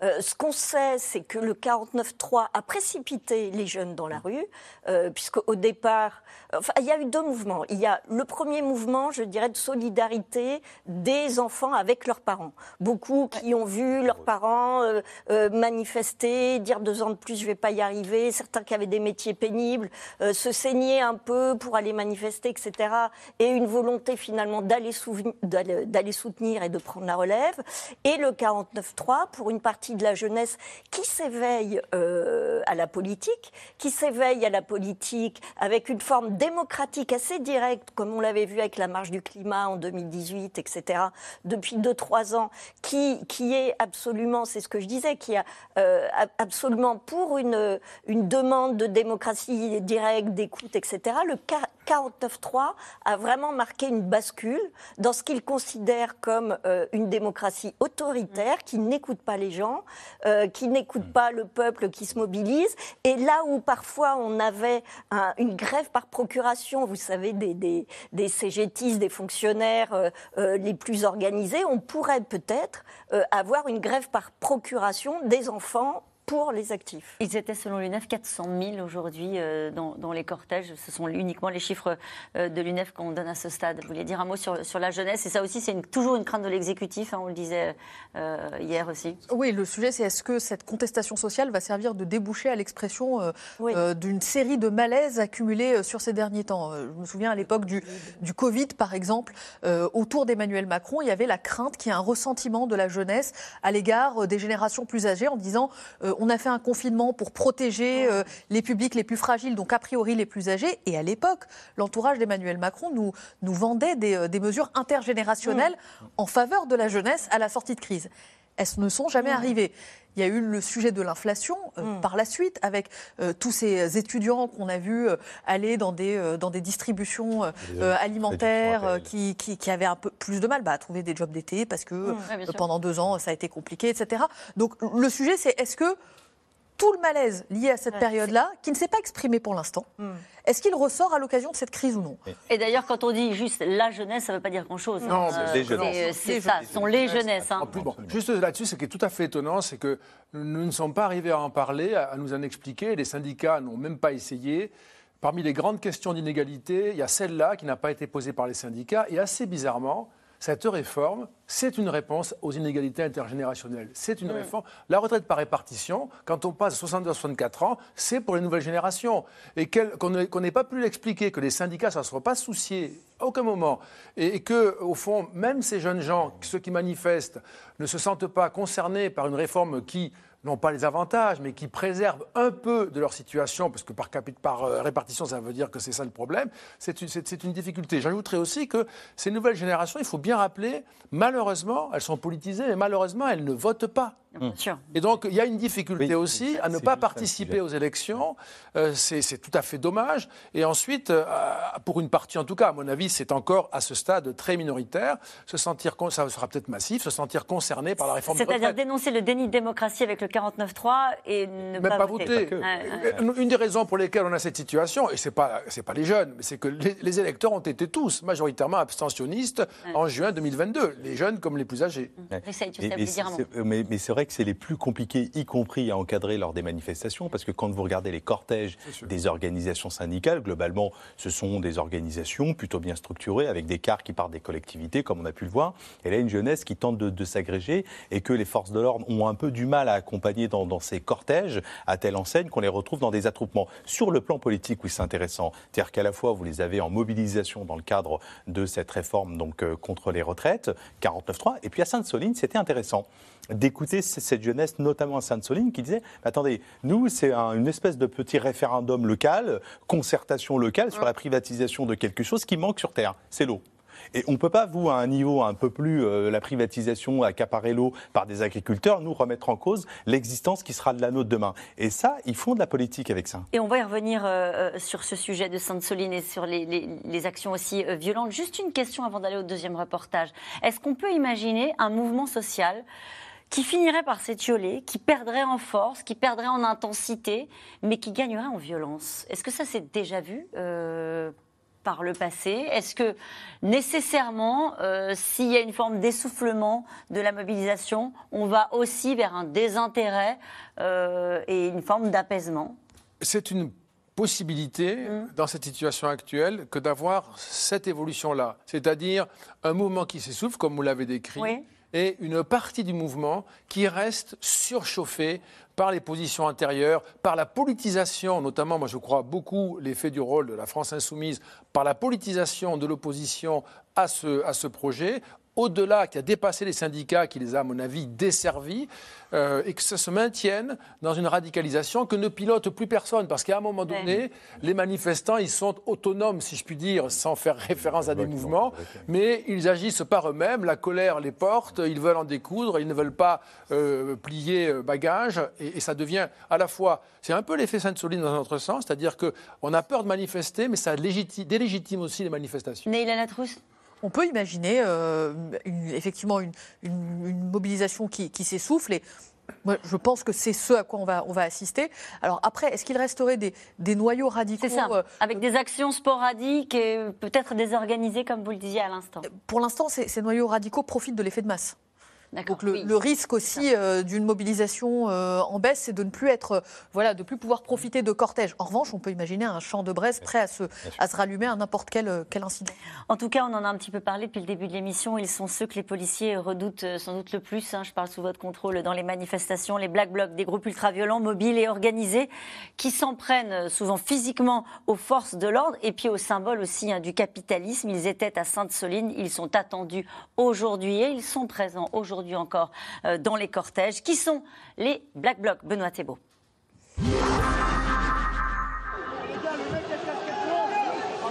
Euh, ce qu'on sait, c'est que le 49-3 a précipité les jeunes dans la rue, euh, puisque au départ, enfin, il y a eu deux mouvements. Il y a le premier mouvement, je dirais, de solidarité des enfants avec leurs parents. Beaucoup qui ont vu leurs parents euh, euh, manifester, dire deux ans de plus, je vais pas y arriver. Certains qui avaient des métiers pénibles, euh, se saigner un peu pour aller manifester, etc. Et une volonté finalement d'aller soutenir et de prendre la relève. Et le 49-3 pour une partie de la jeunesse qui s'éveille à la politique, qui s'éveille à la politique avec une forme démocratique assez directe, comme on l'avait vu avec la marche du climat en 2018, etc., depuis 2-3 ans, qui, est absolument, c'est ce que je disais, qui a euh, absolument pour une, demande de démocratie directe, d'écoute, etc., 49-3 a vraiment marqué une bascule dans ce qu'il considère comme euh, une démocratie autoritaire qui n'écoute pas les gens, euh, qui n'écoute pas le peuple qui se mobilise. Et là où parfois on avait un- une grève par procuration, vous savez, des, des, des CGTistes, des fonctionnaires euh, les plus organisés, on pourrait peut-être avoir une grève par procuration des enfants pour les actifs. Ils étaient, selon l'UNEF, 400 000 aujourd'hui euh, dans, dans les cortèges. Ce sont uniquement les chiffres euh, de l'UNEF qu'on donne à ce stade. Vous voulez dire un mot sur, sur la jeunesse Et ça aussi, c'est toujours une crainte de l'exécutif, hein, on le disait euh, hier aussi. Oui, le sujet, c'est est-ce que cette contestation sociale va servir de débouché à l'expression euh, euh, d'une série de malaises accumulés euh, sur ces derniers temps? Je me souviens à l'époque du, du Covid, par exemple, euh, autour d'Emmanuel Macron, il y avait la crainte qu'il y ait un ressentiment de la jeunesse à l'égard des générations plus âgées en disant euh, on a fait un confinement pour protéger euh, les publics les plus fragiles, donc a priori les plus âgés. Et à l'époque, l'entourage d'Emmanuel Macron nous, nous vendait des, euh, des mesures intergénérationnelles en faveur de la jeunesse à la sortie de crise. Elles ne sont jamais arrivées. Il y a eu le sujet de l'inflation euh, par la suite, avec euh, tous ces étudiants qu'on a vus euh, aller dans des, euh, dans des distributions euh, euh, alimentaires euh, qui, qui, qui avaient un peu plus de mal bah, à trouver des jobs d'été parce que Ouais, euh, sûr. pendant deux ans, ça a été compliqué, etc. Donc le sujet, c'est est-ce que tout le malaise lié à cette période-là, qui ne s'est pas exprimé pour l'instant, est-ce qu'il ressort à l'occasion de cette crise ou non? Et d'ailleurs, quand on dit juste la jeunesse, ça ne veut pas dire grand-chose. Non, hein. c'est les C'est- jeunesses. C'est Les ça, ce sont les jeunesses. hein. En plus, bon, juste là-dessus, ce qui est tout à fait étonnant, c'est que nous ne sommes pas arrivés à en parler, à à nous en expliquer. Les syndicats n'ont même pas essayé. Parmi les grandes questions d'inégalité, il y a celle-là qui n'a pas été posée par les syndicats. Et assez bizarrement, cette réforme, c'est une réponse aux inégalités intergénérationnelles. C'est une réforme. La retraite par répartition, quand on passe de 62 à 64 ans, c'est pour les nouvelles générations. Et qu'on n'ait pas pu l'expliquer, que les syndicats ne s'en soient pas souciés à aucun moment. Et, et que, au fond, même ces jeunes gens, ceux qui manifestent, ne se sentent pas concernés par une réforme qui n'ont pas les avantages, mais qui préserve un peu de leur situation, parce que par, par euh, répartition, ça veut dire que c'est ça le problème, c'est une, une difficulté. J'ajouterais aussi que ces nouvelles générations, il faut bien rappeler, malheureusement, elles sont politisées, mais malheureusement, elles ne votent pas. Bien sûr. Et donc, il y a une difficulté aussi à ne pas participer aux élections. Euh, c'est tout à fait dommage. Et ensuite, euh, pour une partie en tout cas, à mon avis, c'est encore à ce stade très minoritaire. Se sentir, con- ça sera peut-être massif, se sentir concerné par la réforme des C'est-à-dire dénoncer le déni de démocratie avec le 49-3 et ne Même pas, pas voter. voter. Ouais, ouais. Euh, Une des raisons pour lesquelles on a cette situation, et ce n'est pas, c'est pas les jeunes, mais c'est que les, les électeurs ont été tous majoritairement abstentionnistes en juin 2022, les jeunes comme les plus âgés. Essaye, tu Mais- mais veux dire un mot. c'est- c'est vrai que c'est les plus compliqués, y compris à encadrer lors des manifestations, parce que quand vous regardez les cortèges des organisations syndicales, globalement, ce sont des organisations plutôt bien structurées, avec des cars qui partent des collectivités, comme on a pu le voir, et là, une jeunesse qui tente de, de s'agréger, et que les forces de l'ordre ont un peu du mal à accompagner dans, dans ces cortèges, à telle enseigne qu'on les retrouve dans des attroupements. Sur le plan politique, oui, c'est intéressant. C'est-à-dire qu'à la fois, vous les avez en mobilisation dans le cadre de cette réforme donc, euh, contre les retraites, 49.3, et puis à Sainte-Soline, c'était intéressant d'écouter cette jeunesse, notamment à Sainte-Soline, qui disait Attendez, nous, c'est un- une espèce de petit référendum local, concertation locale sur la privatisation de quelque chose qui manque sur Terre c'est l'eau. Et on ne peut pas, vous, à un niveau un peu plus, euh, la privatisation, accaparer l'eau par des agriculteurs, nous remettre en cause l'existence qui sera de la nôtre demain. Et ça, ils font de la politique avec ça. Et on va y revenir euh, euh, sur ce sujet de Sainte-Soline et sur les, les- les actions aussi euh, violentes. Juste une question avant d'aller au deuxième reportage. Est-ce qu'on peut imaginer un mouvement social qui finirait par s'étioler, qui perdrait en force, qui perdrait en intensité, mais qui gagnerait en violence. Est-ce que ça s'est déjà vu euh, par le passé? Est-ce que nécessairement, euh, s'il y a une forme d'essoufflement de la mobilisation, on va aussi vers un désintérêt euh, et une forme d'apaisement? C'est une possibilité dans cette situation actuelle que d'avoir cette évolution-là, c'est-à-dire un mouvement qui s'essouffle, comme vous l'avez décrit, Oui. Et une partie du mouvement qui reste surchauffée par les positions intérieures, par la politisation, notamment, moi je crois beaucoup l'effet du rôle de la France insoumise, par la politisation de l'opposition à ce, à ce projet, au-delà, qui a dépassé les syndicats, qui les a, à mon avis, desservis, euh, et que ça se maintienne dans une radicalisation que ne pilote plus personne. Parce qu'à un moment donné, les manifestants, ils sont autonomes, si je puis dire, sans faire référence à des mouvements, mais ils agissent par eux-mêmes, la colère les porte, ils veulent en découdre, ils ne veulent pas euh, plier euh, bagage, et, et ça devient à la fois, c'est un peu l'effet Sainte-Soline dans un autre sens, c'est-à-dire qu'on a peur de manifester, mais ça légiti- délégitime aussi les manifestations. Neila Latrousse On peut imaginer euh, une- effectivement une, une- une mobilisation qui, qui s'essouffle et moi, je pense que c'est ce à quoi on va, on va assister. Alors après, est-ce qu'il resterait des, des noyaux radicaux euh, avec des actions sporadiques et peut-être désorganisées, comme vous le disiez à l'instant. Pour l'instant, ces, ces noyaux radicaux profitent de l'effet de masse. Donc le, le risque aussi euh, d'une mobilisation euh, en baisse, c'est de ne plus être, euh, voilà, de plus pouvoir profiter de cortèges. En revanche, on peut imaginer un champ de braise prêt à se, à se rallumer à n'importe quel, quel incident. En tout cas, on en a un petit peu parlé depuis le début de l'émission. Ils sont ceux que les policiers redoutent sans doute le plus. hein. Je parle sous votre contrôle dans les manifestations, les black blocs, des groupes ultra-violents, mobiles et organisés, qui s'en prennent souvent physiquement aux forces de l'ordre et puis aux symboles aussi hein, du capitalisme. Ils étaient à Sainte-Soline, ils sont attendus aujourd'hui et ils sont présents aujourd'hui encore euh, dans les cortèges. Qui sont les black blocs Benoît Thébault.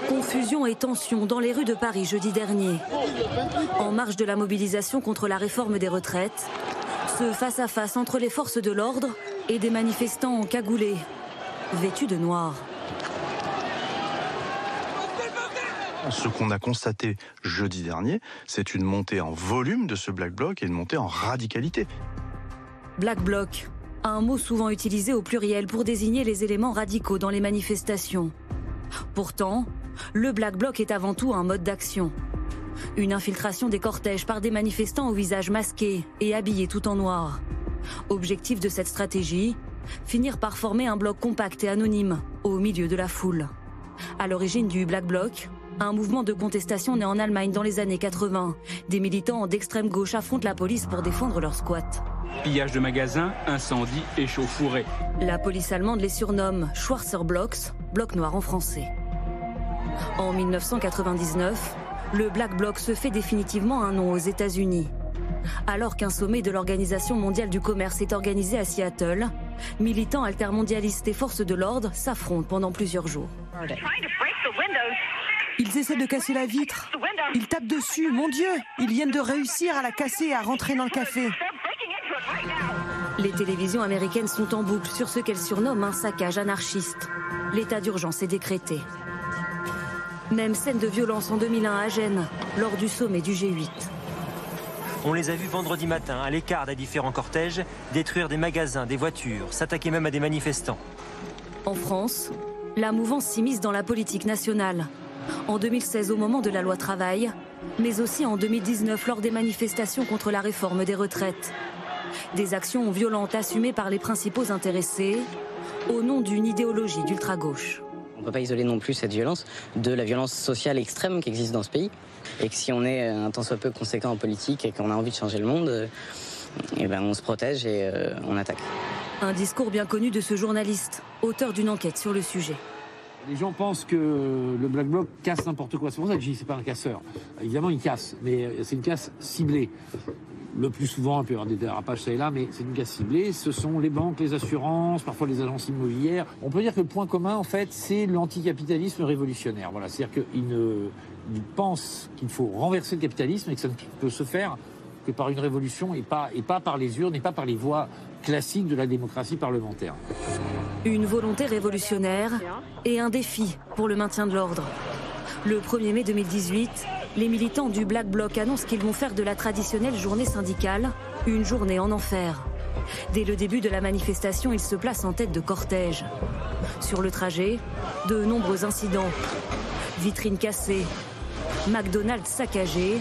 Confusion et tension dans les rues de Paris jeudi dernier. En marge de la mobilisation contre la réforme des retraites, ce face-à-face entre les forces de l'ordre et des manifestants encagoulés, vêtus de noir. Ce qu'on a constaté jeudi dernier, c'est une montée en volume de ce Black Bloc et une montée en radicalité. Black Bloc, un mot souvent utilisé au pluriel pour désigner les éléments radicaux dans les manifestations. Pourtant, le Black Bloc est avant tout un mode d'action. Une infiltration des cortèges par des manifestants au visage masqué et habillés tout en noir. Objectif de cette stratégie, finir par former un bloc compact et anonyme au milieu de la foule. À l'origine du Black Bloc, un mouvement de contestation né en Allemagne dans les années 80. Des militants d'extrême gauche affrontent la police pour défendre leur squat. Pillage de magasins, incendie, échauffourée. La police allemande les surnomme Schwarzer Blocks, bloc noir en français. En 1999, le Black Bloc se fait définitivement un nom aux États-Unis. Alors qu'un sommet de l'Organisation mondiale du commerce est organisé à Seattle, militants altermondialistes et forces de l'ordre s'affrontent pendant plusieurs jours. Ils essaient de casser la vitre. Ils tapent dessus. Mon Dieu, ils viennent de réussir à la casser et à rentrer dans le café. Les télévisions américaines sont en boucle sur ce qu'elles surnomment un saccage anarchiste. L'état d'urgence est décrété. Même scène de violence en 2001 à Gênes, lors du sommet du G8. On les a vus vendredi matin, à l'écart des différents cortèges, détruire des magasins, des voitures, s'attaquer même à des manifestants. En France, la mouvance s'immisce dans la politique nationale. En 2016 au moment de la loi travail, mais aussi en 2019 lors des manifestations contre la réforme des retraites. Des actions violentes assumées par les principaux intéressés au nom d'une idéologie d'ultra-gauche. On ne peut pas isoler non plus cette violence de la violence sociale extrême qui existe dans ce pays. Et que si on est un tant soit peu conséquent en politique et qu'on a envie de changer le monde, euh, eh ben on se protège et euh, on attaque. Un discours bien connu de ce journaliste, auteur d'une enquête sur le sujet. Les gens pensent que le Black Bloc casse n'importe quoi. C'est pour ça que je dis c'est pas un casseur. Évidemment, il casse, mais c'est une casse ciblée. Le plus souvent, il peut y avoir des dérapages ça et là, mais c'est une casse ciblée. Ce sont les banques, les assurances, parfois les agences immobilières. On peut dire que le point commun, en fait, c'est l'anticapitalisme révolutionnaire. Voilà, c'est-à-dire qu'ils pensent qu'il faut renverser le capitalisme et que ça ne peut se faire que par une révolution et pas, et pas par les urnes et pas par les voies classiques de la démocratie parlementaire. Une volonté révolutionnaire et un défi pour le maintien de l'ordre. Le 1er mai 2018, les militants du Black Bloc annoncent qu'ils vont faire de la traditionnelle journée syndicale une journée en enfer. Dès le début de la manifestation, ils se placent en tête de cortège. Sur le trajet, de nombreux incidents. Vitrines cassées, McDonald's saccagé,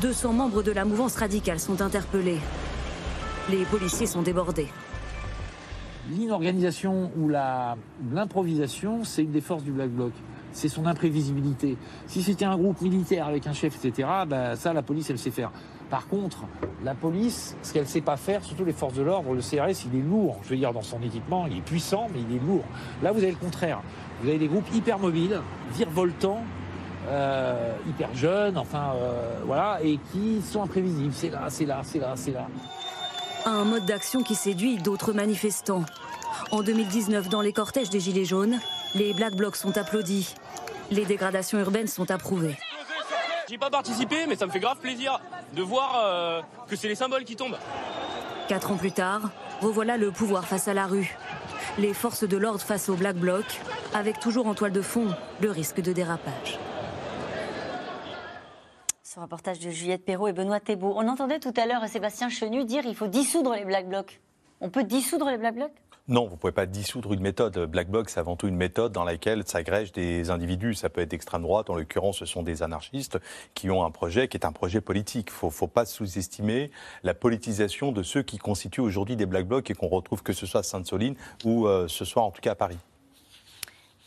200 membres de la mouvance radicale sont interpellés. Les policiers sont débordés. L'inorganisation ou l'improvisation, c'est une des forces du Black Bloc. C'est son imprévisibilité. Si c'était un groupe militaire avec un chef, etc., ben, ça, la police, elle sait faire. Par contre, la police, ce qu'elle ne sait pas faire, surtout les forces de l'ordre, le CRS, il est lourd. Je veux dire, dans son équipement, il est puissant, mais il est lourd. Là, vous avez le contraire. Vous avez des groupes hyper mobiles, virevoltants, euh, hyper jeunes, enfin, euh, voilà, et qui sont imprévisibles. C'est là, c'est là, c'est là, c'est là. Un mode d'action qui séduit d'autres manifestants. En 2019, dans les cortèges des Gilets jaunes, les Black Blocs sont applaudis. Les dégradations urbaines sont approuvées. J'ai pas participé, mais ça me fait grave plaisir de voir euh, que c'est les symboles qui tombent. Quatre ans plus tard, revoilà le pouvoir face à la rue. Les forces de l'ordre face aux Black Blocs, avec toujours en toile de fond le risque de dérapage. Ce reportage de Juliette Perrault et Benoît Thébault. On entendait tout à l'heure Sébastien Chenu dire il faut dissoudre les Black Blocs. On peut dissoudre les Black Blocs? Non, vous ne pouvez pas dissoudre une méthode. Black Bloc, c'est avant tout une méthode dans laquelle s'agrègent des individus. Ça peut être d'extrême droite, en l'occurrence, ce sont des anarchistes qui ont un projet qui est un projet politique. Il ne faut, pas sous-estimer la politisation de ceux qui constituent aujourd'hui des Black Blocs et qu'on retrouve que ce soit à Sainte-Soline ou euh, ce soit en tout cas à Paris.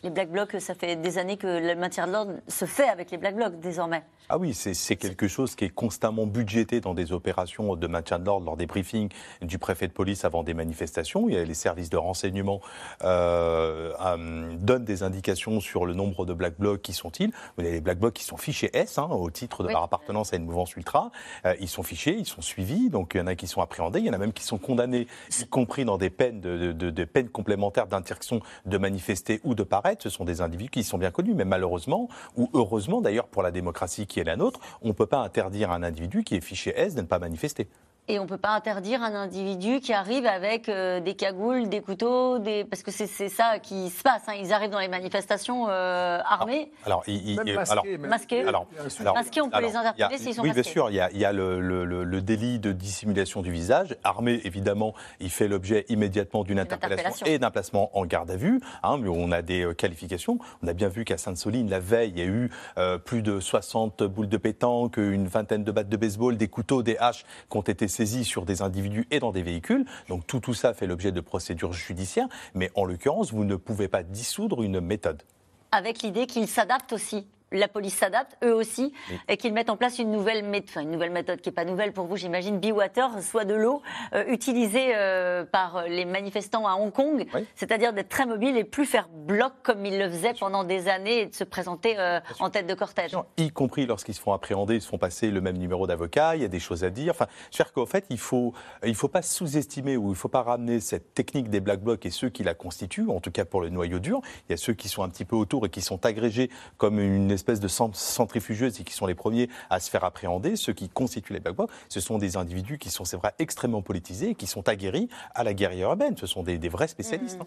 Les Black Blocs, ça fait des années que le maintien de l'ordre se fait avec les Black Blocs désormais. Ah oui, c'est c'est quelque chose qui est constamment budgété dans des opérations de maintien de l'ordre lors des briefings du préfet de police avant des manifestations. Il y a les services de renseignement euh, euh, donnent des indications sur le nombre de black blocs qui sont-ils. Vous avez les black blocs qui sont fichés S hein, au titre de Oui. leur appartenance à une mouvance ultra. Euh, ils sont fichés, ils sont suivis. Donc il y en a qui sont appréhendés, il y en a même qui sont condamnés, y compris dans des peines de, de- de- de peines complémentaires d'interdiction de manifester ou de paraître. Ce sont des individus qui sont bien connus, mais malheureusement ou heureusement d'ailleurs pour la démocratie qui est la nôtre, on ne peut pas interdire à un individu qui est fiché S de ne pas manifester. Et on ne peut pas interdire un individu qui arrive avec euh, des cagoules, des couteaux, des... parce que c'est ça qui se passe. hein. Ils arrivent dans les manifestations euh, armés. Alors, il, il- masqués, alors, même. Masqués. alors, Alors, Masqués, on peut les interpeller s'ils sont Oui, bien masqués. sûr, il y a, il y a le, le- le- le délit de dissimulation du visage. Armé, évidemment, il fait l'objet immédiatement d'une interpellation interpellation. et d'un placement en garde à vue. hein, mais on a des euh, qualifications. On a bien vu qu'à Sainte-Soline, la veille, il y a eu euh, plus de 60 boules de pétanque, une vingtaine de battes de baseball, des couteaux, des haches qui ont été saisis sur des individus et dans des véhicules. Donc tout, tout ça fait l'objet de procédures judiciaires. Mais en l'occurrence, vous ne pouvez pas dissoudre une méthode. avec l'idée qu'ils s'adaptent aussi. La police s'adapte, eux aussi, Oui. et qu'ils mettent en place une nouvelle, méthode, enfin, une nouvelle méthode qui n'est pas nouvelle pour vous, j'imagine, Be-Water, soit de l'eau euh, utilisée euh, par les manifestants à Hong Kong, c'est-à-dire d'être très mobile et plus faire bloc comme ils le faisaient pendant des années et de se présenter euh, en tête de cortège. y compris lorsqu'ils se font appréhender, ils se font passer le même numéro d'avocat, il y a des choses à dire. Enfin, c'est-à-dire qu'en fait, il faut, il faut pas sous-estimer ou il faut pas ramener cette technique des black blocs et ceux qui la constituent, en tout cas pour le noyau dur. Il y a ceux qui sont un petit peu autour et qui sont agrégés comme une espèce de cent- centrifugeuse et qui sont les premiers à se faire appréhender. Ceux qui constituent les black blocs, ce sont des individus qui sont, c'est vrai, extrêmement politisés et qui sont aguerris à la guerrière urbaine. Ce sont des, des vrais spécialistes. hein.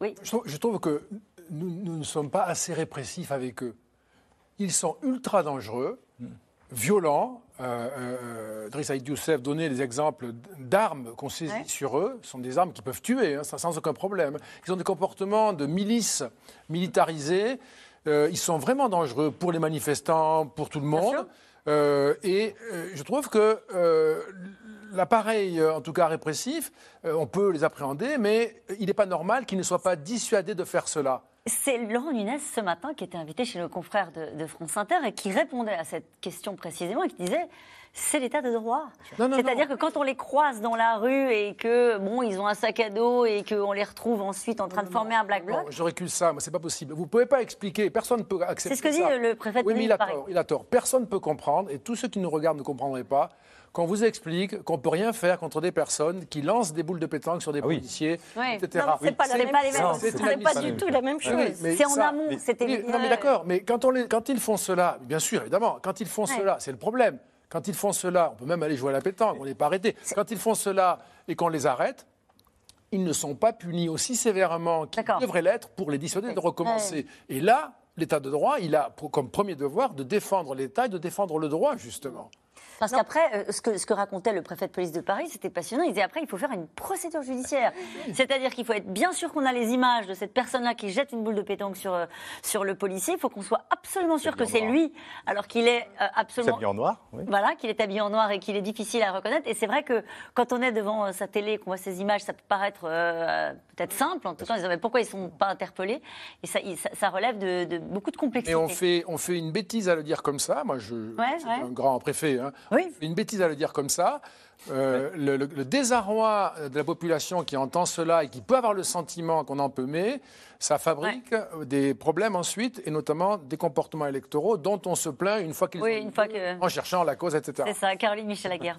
Oui. Je trouve, je trouve que nous, nous ne sommes pas assez répressifs avec eux. Ils sont ultra dangereux, violents. Euh, euh, Driss Youssef donnait des exemples d'armes qu'on saisit sur eux. Ce sont des armes qui peuvent tuer, hein, sans, sans aucun problème. Ils ont des comportements de milices militarisées. Euh, ils sont vraiment dangereux pour les manifestants, pour tout le monde. Euh, et euh, je trouve que l'appareil, en tout cas répressif, on peut les appréhender, mais il n'est pas normal qu'ils ne soient pas dissuadés de faire cela. C'est Laurent Nunez ce matin qui était invité chez nos confrères de, de France Inter et qui répondait à cette question précisément et qui disait c'est l'état de droit. C'est-à-dire que quand on les croise dans la rue et que bon ils ont un sac à dos et qu'on les retrouve ensuite en train de former un black bloc, Non, je recule ça, moi c'est pas possible. Vous pouvez pas expliquer, personne ne peut accepter C'est ce que dit le préfet de Oui, mais il a tort, il a tort. Personne ne peut comprendre, et tous ceux qui nous regardent ne comprendraient pas, qu'on vous explique qu'on peut rien faire contre des personnes qui lancent des boules de pétanque sur des policiers, Ouais. etc. Non, c'est pas les mêmes- Non, c'est c'est pas inadmissible. du tout la même chose. Oui, mais C'est en amont, oui, évident. Non, mais d'accord, mais quand, on les- quand ils font cela, bien sûr, évidemment, quand ils font Ouais. cela, c'est le problème. Quand ils font cela, on peut même aller jouer à la pétanque, on n'est pas arrêté. Quand ils font cela et qu'on les arrête, ils ne sont pas punis aussi sévèrement qu'ils devraient l'être pour les dissuader de recommencer. Et là, l'État de droit, il a pour- comme premier devoir de défendre l'État et de défendre le droit, justement. Parce qu'après, euh, ce que, ce que racontait le préfet de police de Paris, c'était passionnant. Il disait après, il faut faire une procédure judiciaire. C'est-à-dire qu'il faut être bien sûr qu'on a les images de cette personne-là qui jette une boule de pétanque sur, euh, sur le policier. Il faut qu'on soit absolument sûr que c'est lui, alors qu'il est euh, absolument. S'habiller en noir, oui. Voilà, qu'il est habillé en noir et qu'il est difficile à reconnaître. Et c'est vrai que quand on est devant sa télé et qu'on voit ces images, ça peut paraître euh, peut-être simple. En tout cas, on se dit, mais pourquoi ils ne sont pas interpellés? Et ça, ça, ça relève de, de beaucoup de complexité. Mais on fait, on fait une bêtise à le dire comme ça. Moi, je ouais. un grand préfet. Hein. Fait une bêtise à le dire comme ça. Euh, le, le- le désarroi de la population qui entend cela et qui peut avoir le sentiment qu'on en peut mais ça fabrique des problèmes ensuite, et notamment des comportements électoraux dont on se plaint une fois qu'ils Oui, ont une fois que. en cherchant la cause, etc. C'est ça, Caroline Michel Aguerre.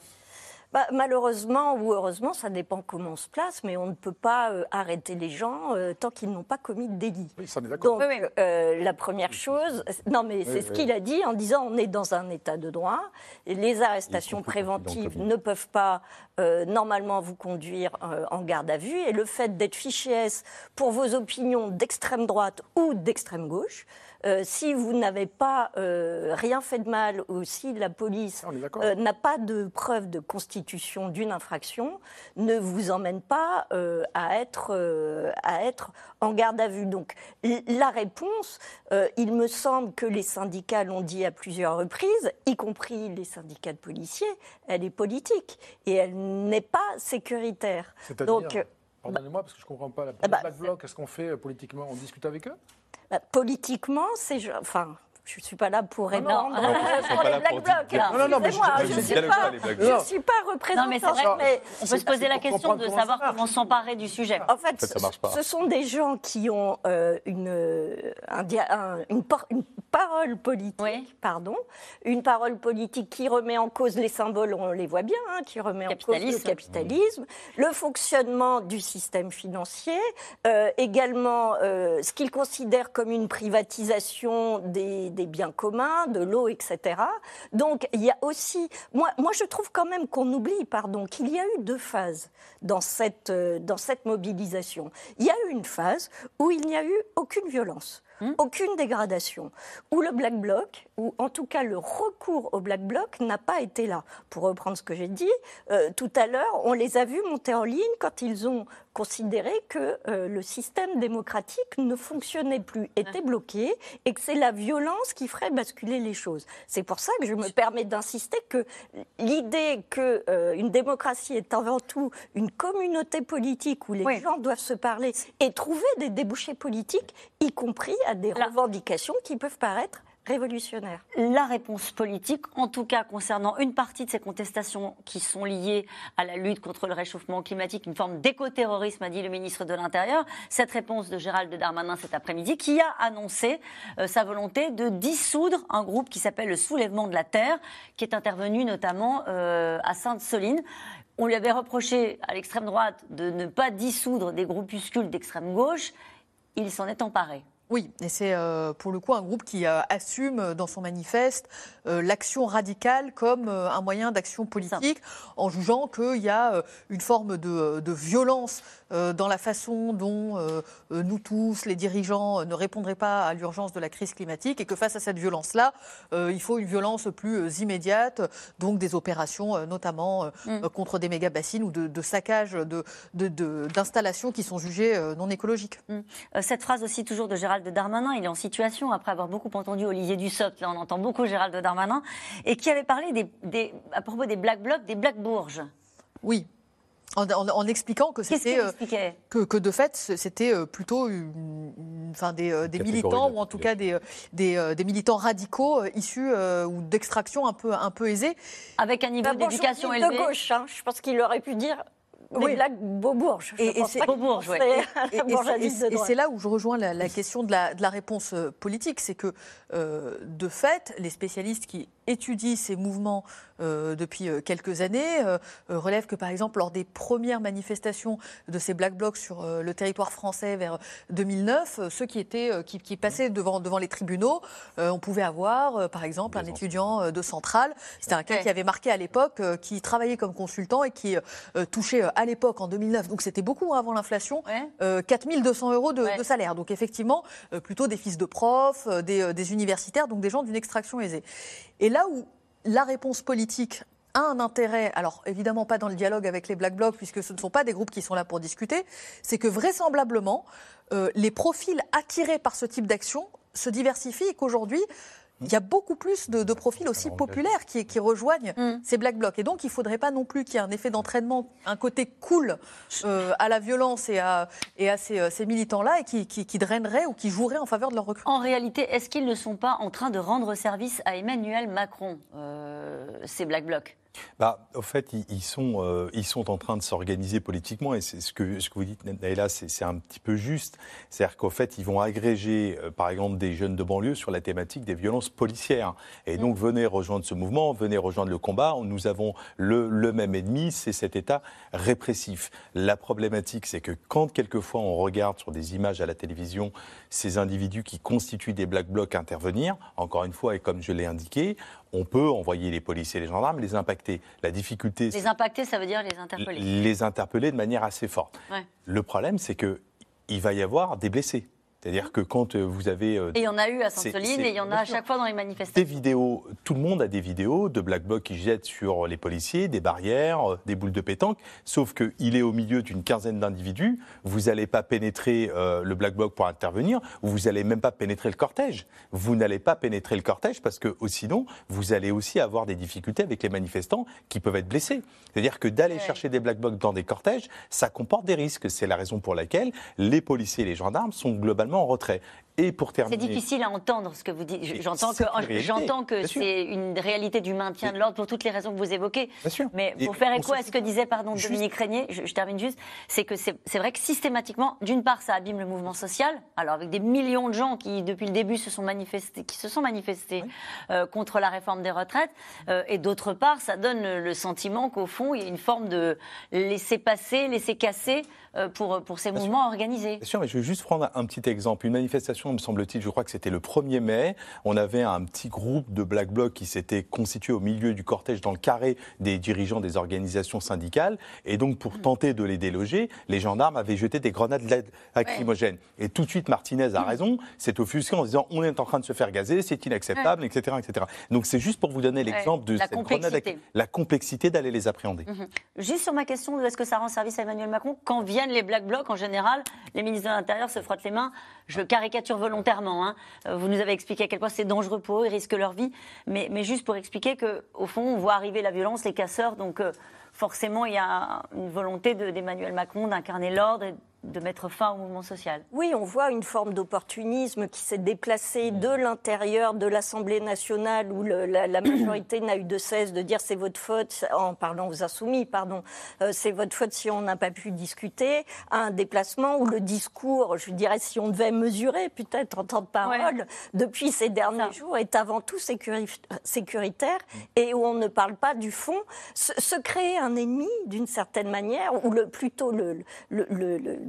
Bah, malheureusement ou heureusement, ça dépend comment on se place, mais on ne peut pas euh, arrêter les gens euh, tant qu'ils n'ont pas commis de délit. Oui, ça, on est d'accord. Donc, euh, la première chose, non, mais c'est Oui, ce oui. qu'il a dit en disant on est dans un état de droit, et les arrestations préventives ne peuvent pas euh, normalement vous conduire euh, en garde à vue, et le fait d'être fiché S pour vos opinions d'extrême droite ou d'extrême gauche, euh, si vous n'avez pas euh, rien fait de mal ou si la police euh, n'a pas de preuve de constitution d'une infraction, ne vous emmène pas à, être, à être en garde à vue. Donc la réponse, il me semble que les syndicats l'ont dit à plusieurs reprises, y compris les syndicats de policiers, elle est politique et elle n'est pas sécuritaire. Donc, pardonnez-moi parce que je ne comprends pas. La Ah bah, Black Bloc, qu'est-ce qu'on fait politiquement? On discute avec eux? Bah, politiquement, c'est. Enfin, je ne suis pas là pour Non, répondre non, non, ils sont pour pas les là Black pour Blocs. dire-. Non, non, non, mais Excusez-moi, je- ne suis pas, je Blocs. suis pas représentante. Non, mais c'est vrai mais- qu'on peut se poser la question de savoir comment s'emparer du sujet. En fait, En fait, ça marche pas. ce sont des gens qui ont euh, une, euh, un dia- un- une, por- une parole politique, pardon, une parole politique qui remet en cause les symboles, on les voit bien, hein, qui remet en cause le Capitalisme. le fonctionnement du système financier, euh, également euh, ce qu'ils considèrent comme une privatisation des, des biens communs, de l'eau, etc. Donc il y a aussi, moi, moi je trouve quand même qu'on oublie, pardon, qu'il y a eu deux phases dans cette, euh, dans cette mobilisation. Il y a eu une phase où il n'y a eu aucune violence. Aucune dégradation, où le Black Bloc, ou en tout cas le recours au Black Bloc n'a pas été là. Pour reprendre ce que j'ai dit euh, tout à l'heure, on les a vus monter en ligne quand ils ont considéré que euh, le système démocratique ne fonctionnait plus, était bloqué, et que c'est la violence qui ferait basculer les choses. C'est pour ça que je me permets d'insister que l'idée que euh, démocratie est avant tout une communauté politique où les gens doivent se parler et trouver des débouchés politiques, y compris à des revendications qui peuvent paraître révolutionnaires. La réponse politique, en tout cas concernant une partie de ces contestations qui sont liées à la lutte contre le réchauffement climatique, une forme d'écoterrorisme, a dit le ministre de l'Intérieur. Cette réponse de Gérald Darmanin cet après-midi, qui a annoncé euh, sa volonté de dissoudre un groupe qui s'appelle le Soulèvement de la Terre, qui est intervenu notamment euh, à Sainte-Soline. On lui avait reproché à l'extrême droite de ne pas dissoudre des groupuscules d'extrême gauche. Il s'en est emparé. Oui, et c'est euh, pour le coup un groupe qui euh, assume euh, dans son manifeste euh, l'action radicale comme un moyen d'action politique, en jugeant qu'il y a une forme de, de violence dans la façon dont nous tous, les dirigeants, ne répondraient pas à l'urgence de la crise climatique, et que face à cette violence-là, il faut une violence plus immédiate, donc des opérations notamment Mm. contre des méga-bassines ou de, de saccage de- d'installations qui sont jugées non écologiques. Euh, Cette phrase aussi toujours de Gérald Darmanin, il est en situation, après avoir beaucoup entendu Olivier Dussopt, là on entend beaucoup Gérald Darmanin, et qui avait parlé des, des- à propos des Black Blocs, des Black Bourges. Oui. En, en- en expliquant que c'était euh, expliquait? que, que de fait c'était euh, plutôt une- une- enfin des, euh, des militants de ou en tout cas des, des, des militants radicaux issus euh, ou d'extraction un peu un peu aisée avec un niveau d'éducation élevé. de gauche, hein. je pense qu'il aurait pu dire des blagues Et, et c'est ouais. là où je rejoins la, la question de la, de la réponse euh, politique, c'est que euh, de fait, les spécialistes qui étudient ces mouvements euh, depuis euh, quelques années euh, relèvent que par exemple lors des premières manifestations de ces black blocs sur euh, le territoire français vers 2009, euh, ceux qui étaient euh, qui, qui passaient devant devant les tribunaux, euh, on pouvait avoir euh, par exemple un étudiant euh, de Centrale, c'était un cas Ouais. qui avait marqué à l'époque, euh, qui travaillait comme consultant et qui euh, touchait euh, à l'époque en 2009, donc c'était beaucoup hein, avant l'inflation, euh, 4200 euros de, de salaire. Donc effectivement, euh, plutôt des fils de profs, euh, des, euh, des universitaires, donc des gens d'une extraction aisée. Et là où la réponse politique a un intérêt, alors évidemment pas dans le dialogue avec les Black Blocs, puisque ce ne sont pas des groupes qui sont là pour discuter, c'est que vraisemblablement, euh, les profils attirés par ce type d'action se diversifient et qu'aujourd'hui, il y a beaucoup plus de, de profils aussi populaires qui, qui rejoignent ces Black Blocs. Et donc, il ne faudrait pas non plus qu'il y ait un effet d'entraînement, un côté cool euh, à la violence et à, et à ces, euh, ces militants-là et qui, qui, qui drainerait ou qui jouerait en faveur de leur recrutement. En réalité, est-ce qu'ils ne sont pas en train de rendre service à Emmanuel Macron, euh, ces Black Blocs? Bah, au fait, ils, ils sont, euh, ils sont en train de s'organiser politiquement et c'est ce que, ce que vous dites, Naïla, c'est un petit peu juste. C'est-à-dire qu'au fait, ils vont agréger, euh, par exemple, des jeunes de banlieue sur la thématique des violences policières. Et donc, venez rejoindre ce mouvement, venez rejoindre le combat. Nous avons le, le même ennemi, c'est cet État répressif. La problématique, c'est que quand quelquefois on regarde sur des images à la télévision ces individus qui constituent des black blocs intervenir, encore une fois, et comme je l'ai indiqué, on peut envoyer les policiers et les gendarmes, les impacter. La difficulté, c'est Les impacter, ça veut dire les interpeller. les interpeller de manière assez forte. Ouais. Le problème, c'est que il va y avoir des blessés. C'est-à-dire que quand euh, vous avez euh, Et il y en a eu à Sainte-Soline et il y en a à chaque fois dans les des manifestations. vidéos, tout le monde a des vidéos de Black Bloc qui jettent sur les policiers, des barrières, euh, des boules de pétanque, sauf qu'il est au milieu d'une quinzaine d'individus, vous n'allez pas pénétrer euh, le Black Bloc pour intervenir, ou vous n'allez même pas pénétrer le cortège. Vous n'allez pas pénétrer le cortège parce que oh, sinon, vous allez aussi avoir des difficultés avec les manifestants qui peuvent être blessés. C'est-à-dire que d'aller chercher des Black Blocs dans des cortèges, ça comporte des risques. C'est la raison pour laquelle les policiers et les gendarmes sont globalement en retrait. Et pour C'est difficile à entendre ce que vous dites. Je- J'entends que, j'entends c'est une réalité du maintien de l'ordre pour toutes les raisons que vous évoquez. Bien sûr. Mais Et pour faire écho à ce que disait pardon, Juste- Dominique Régnier, je, je termine juste, c'est que c'est c'est vrai que systématiquement, d'une part, ça abîme le mouvement social. Alors avec des millions de gens qui, depuis le début, se sont manifestés, qui se sont manifestés euh, contre la réforme des retraites, euh, et d'autre part, ça donne le sentiment qu'au fond, il y a une forme de laisser passer, laisser casser euh, pour pour ces mouvements organisés. Bien sûr, mais je vais juste prendre un petit exemple. Une manifestation, me semble-t-il, je crois que c'était le 1er mai. On avait un petit groupe de Black Bloc qui s'était constitué au milieu du cortège dans le carré des dirigeants des organisations syndicales. Et donc, pour tenter de les déloger, les gendarmes avaient jeté des grenades lac- lacrymogènes. Et tout de suite, Martinez a raison, s'est offusqué en disant on est en train de se faire gazer, c'est inacceptable, etc., etc. Donc, c'est juste pour vous donner l'exemple de la cette grenade, complexité. la complexité d'aller les appréhender. Mhm. Juste sur ma question de est-ce que ça rend service à Emmanuel Macron, quand viennent les Black Blocs, en général, les ministres de l'Intérieur se frottent les mains. Je caricature volontairement. hein. Euh, Vous nous avez expliqué à quel point c'est dangereux pour eux, ils risquent leur vie. Mais, juste pour expliquer qu'au fond, on voit arriver la violence, les casseurs. Donc euh, forcément, il y a une volonté de- d'Emmanuel Macron d'incarner l'ordre de mettre fin au mouvement social. Oui, on voit une forme d'opportunisme qui s'est déplacée de l'intérieur de l'Assemblée nationale où le- la, la majorité n'a eu de cesse de dire c'est votre faute, en parlant aux insoumis, pardon, euh, c'est votre faute si on n'a pas pu discuter, à un déplacement où le discours, je dirais si on devait mesurer peut-être en temps de parole, depuis ces derniers jours, est avant tout sécuri- sécuritaire et où on ne parle pas du fond. Se, se créer un ennemi d'une certaine manière, ou le, plutôt le, le, le-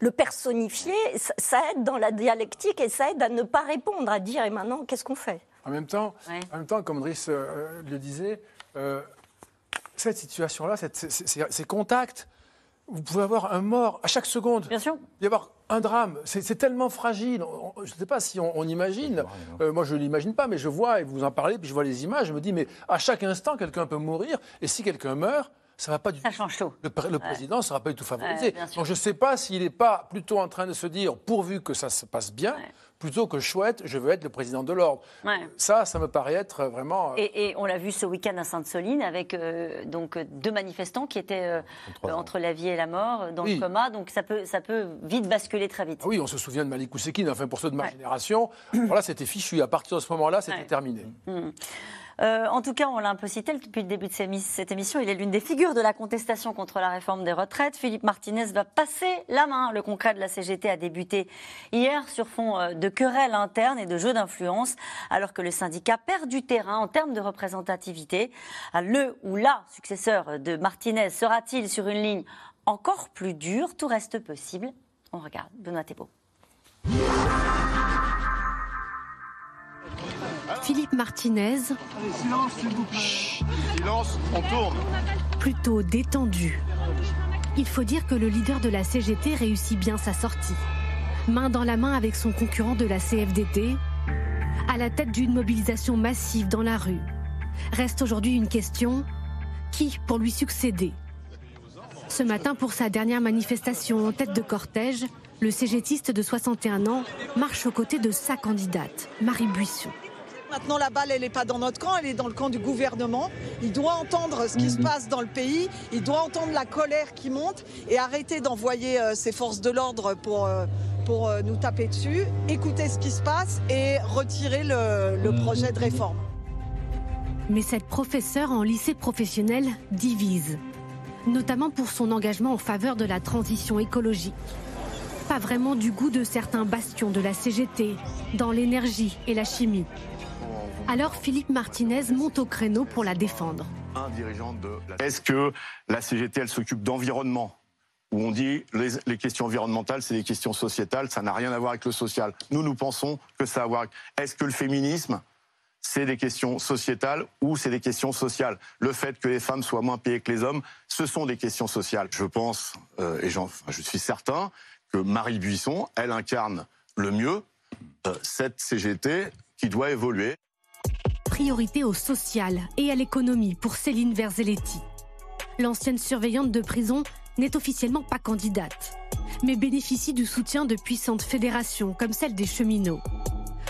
le- personnifier, ça, ça aide dans la dialectique et ça aide à ne pas répondre, à dire et maintenant qu'est-ce qu'on fait? En même temps, en même temps comme Driss euh, le disait, euh, cette situation-là, ces- contacts, vous pouvez avoir un mort à chaque seconde. Bien sûr. Il y avoir un drame. C'est tellement fragile. On- je ne sais pas si on, on imagine. Euh, moi, je ne l'imagine pas, mais je vois, et vous en parlez, puis je vois les images, je me dis, mais à chaque instant, quelqu'un peut mourir. Et si quelqu'un meurt, ça va pas du Ça change tout. le, pr- le président ne sera pas du tout favorisé. Ouais. Donc je ne sais pas s'il n'est pas plutôt en train de se dire, pourvu que ça se passe bien, plutôt que chouette, je veux être le président de l'ordre. Ça, ça me paraît être vraiment... euh, Et, et on l'a vu ce week-end à Sainte-Soline avec euh, donc euh, deux manifestants qui étaient euh, entre la vie et la mort, dans Oui. le coma. Donc ça peut, ça peut vite basculer très vite. Ah oui, on se souvient de Malik Oussekine, enfin pour ceux de ma génération, voilà, c'était fichu. À partir de ce moment-là, c'était terminé. Mm. Euh, en tout cas, on l'a un peu cité depuis le début de cette émission. Il est l'une des figures de la contestation contre la réforme des retraites. Philippe Martinez va passer la main. Le concret de la CGT a débuté hier sur fond euh, de querelles internes et de jeux d'influence, alors que le syndicat perd du terrain en termes de représentativité. Ah, le ou la successeur de Martinez sera-t-il sur une ligne encore plus dure? Tout reste possible. On regarde. Benoît Thébault. Philippe Martinez. silence, s'il vous plaît. Silence, on tourne. Plutôt détendu. Il faut dire que le leader de la CGT réussit bien sa sortie. Main dans la main avec son concurrent de la CFDT, à la tête d'une mobilisation massive dans la rue. Reste aujourd'hui une question qui pour lui succéder? Ce matin, pour sa dernière manifestation en tête de cortège, le CGTiste de 61 ans marche aux côtés de sa candidate, Marie Buisson. Maintenant, la balle, elle n'est pas dans notre camp, elle est dans le camp du gouvernement. Il doit entendre ce qui se mhm. passe dans le pays, il doit entendre la colère qui monte et arrêter d'envoyer euh, ses forces de l'ordre pour, euh, pour euh, nous taper dessus, écouter ce qui se passe et retirer le, le mhm. projet de réforme. Mais cette professeure en lycée professionnel divise, notamment pour son engagement en faveur de la transition écologique pas vraiment du goût de certains bastions de la CGT, dans l'énergie et la chimie. Alors Philippe Martinez monte au créneau pour la défendre. Est-ce que la CGT, elle s'occupe d'environnement? Où on dit les, les questions environnementales, c'est des questions sociétales, ça n'a rien à voir avec le social. Nous, nous pensons que ça a à voir. Est-ce que le féminisme, c'est des questions sociétales ou c'est des questions sociales? Le fait que les femmes soient moins payées que les hommes, ce sont des questions sociales. Je pense, euh, et je suis certain, que Marie Buisson, elle incarne le mieux euh, cette CGT qui doit évoluer. Priorité au social et à l'économie pour Céline Verzelletti. L'ancienne surveillante de prison n'est officiellement pas candidate, mais bénéficie du soutien de puissantes fédérations comme celle des cheminots.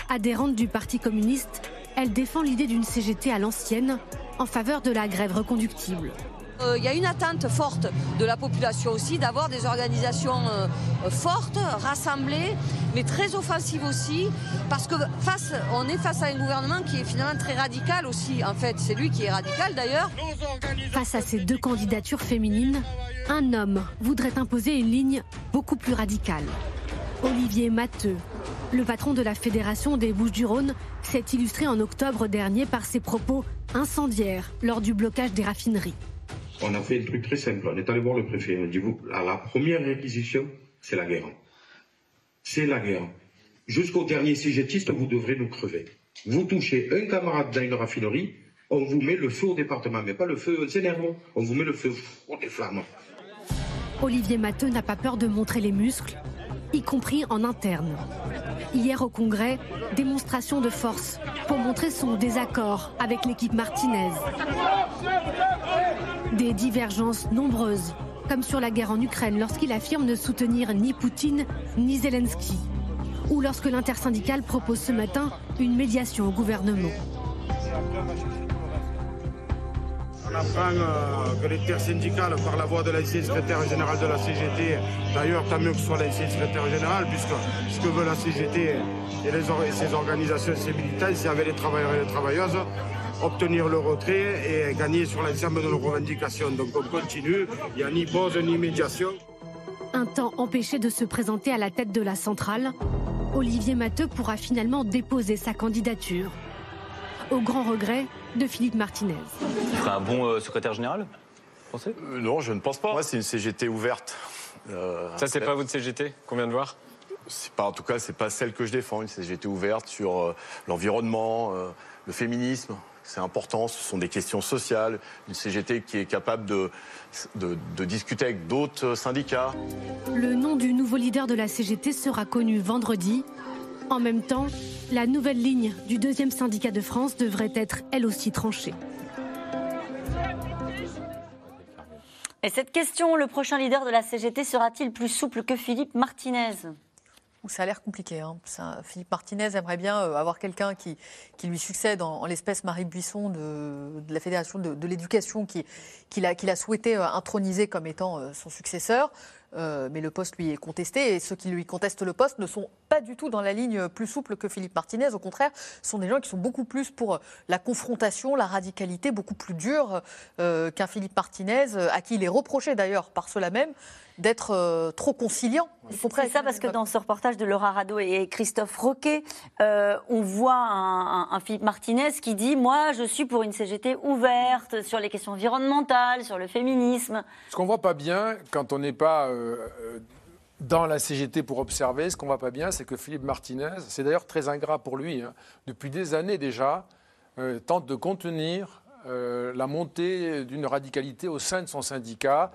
Adhérente du Parti communiste, elle défend l'idée d'une CGT à l'ancienne en faveur de la grève reconductible. Euh, il y a une attente forte de la population aussi d'avoir des organisations euh, fortes, rassemblées, mais très offensives aussi, parce que face, est face à un gouvernement qui est finalement très radical aussi. En fait, c'est lui qui est radical d'ailleurs. Face à ces deux candidatures féminines, un homme voudrait imposer une ligne beaucoup plus radicale. Olivier Matteux, le patron de la Fédération des Bouches-du-Rhône, s'est illustré en octobre dernier par ses propos incendiaires lors du blocage des raffineries on a fait un truc très simple. On est allé voir le préfet. On dit, vous, la première réquisition, c'est la guerre. C'est la guerre. Jusqu'au dernier CGTiste, vous devrez nous crever. Vous touchez un camarade dans une raffinerie, on vous met le feu au département, mais pas le feu s'énerve. On vous met le feu au des flammes. Olivier Matteux n'a pas peur de montrer les muscles, y compris en interne. Hier au Congrès, démonstration de force pour montrer son désaccord avec l'équipe Martinez. Des divergences nombreuses, comme sur la guerre en Ukraine lorsqu'il affirme ne soutenir ni Poutine ni Zelensky, ou lorsque l'intersyndicale propose ce matin une médiation au gouvernement. Apprend euh, que l'intersyndicale, par la voix de l'ancien secrétaire général de la CGT, d'ailleurs tant mieux que ce soit l'ancien secrétaire général, puisque ce que veut la CGT et, les, ses organisations, ses militants, c'est avec les travailleurs et les travailleuses, obtenir le retrait et gagner sur l'ensemble de nos revendications. Donc on continue, il n'y a ni pause ni médiation. Un temps empêché de se présenter à la tête de la centrale, Olivier Matteux pourra finalement déposer sa candidature. Au grand regret de Philippe Martinez. Tu ferais un bon euh, secrétaire général pensez euh, Non, je ne pense pas. Moi, c'est une CGT ouverte. Euh, Ça, c'est pas votre CGT qu'on vient de voir? C'est pas, en tout cas, c'est pas celle que je défends. Une CGT ouverte sur l'environnement, le féminisme, c'est important, ce sont des questions sociales, une CGT qui est capable de, de, discuter avec d'autres syndicats. Le nom du nouveau leader de la CGT sera connu vendredi. En même temps, la nouvelle ligne du deuxième syndicat de France devrait être elle aussi tranchée. Et cette question, le prochain leader de la CGT sera-t-il plus souple que Philippe Martinez? Ça a l'air compliqué. Hein. Philippe Martinez aimerait bien euh, avoir quelqu'un qui, qui, lui succède en, l'espèce Marie Buisson de, la Fédération de, l'éducation qu'il qui a, a, souhaité euh, introniser comme étant euh, son successeur. Euh, mais le poste lui est contesté et ceux qui lui contestent le poste ne sont pas du tout dans la ligne plus souple que Philippe Martinez. Au contraire, ce sont des gens qui sont beaucoup plus pour la confrontation, la radicalité, beaucoup plus dure euh, qu'un Philippe Martinez, euh, à qui il est reproché d'ailleurs par cela même d'être euh, trop conciliant. C'est ça parce que dans ce reportage de Laura Rado et Christophe Roquet, euh, on voit un, un- un Philippe Martinez qui dit Moi, je suis pour une CGT ouverte sur les questions environnementales, sur le féminisme. Ce qu'on voit pas bien quand on n'est pas euh, dans la CGT pour observer, ce qu'on voit pas bien, c'est que Philippe Martinez, c'est d'ailleurs très ingrat pour lui, hein, depuis des années déjà, euh, tente de contenir euh, la montée d'une radicalité au sein de son syndicat.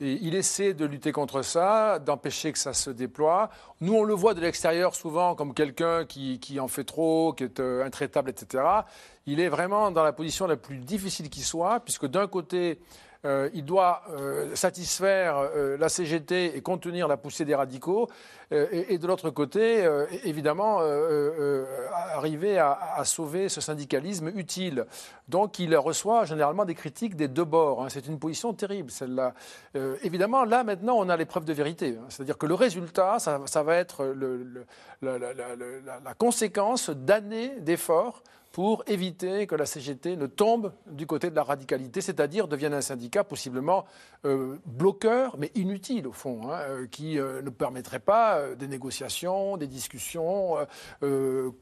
Il essaie de lutter contre ça, d'empêcher que ça se déploie. Nous, on le voit de l'extérieur souvent comme quelqu'un qui, qui en fait trop, qui est euh, intraitable, etc. Il est vraiment dans la position la plus difficile qui soit, puisque d'un côté, euh, il doit euh, satisfaire euh, la CGT et contenir la poussée des radicaux, et, de l'autre côté, évidemment, arriver à, sauver ce syndicalisme utile. Donc il reçoit généralement des critiques des deux bords. hein. C'est une position terrible, celle-là. Évidemment, là, maintenant, on a l'épreuve de vérité. hein. C'est-à-dire que le résultat, ça, va être la conséquence d'années d'efforts pour éviter que la CGT ne tombe du côté de la radicalité, c'est-à-dire devienne un syndicat possiblement euh, bloqueur, mais inutile au fond, hein, euh, qui euh, ne permettrait pas des négociations, des discussions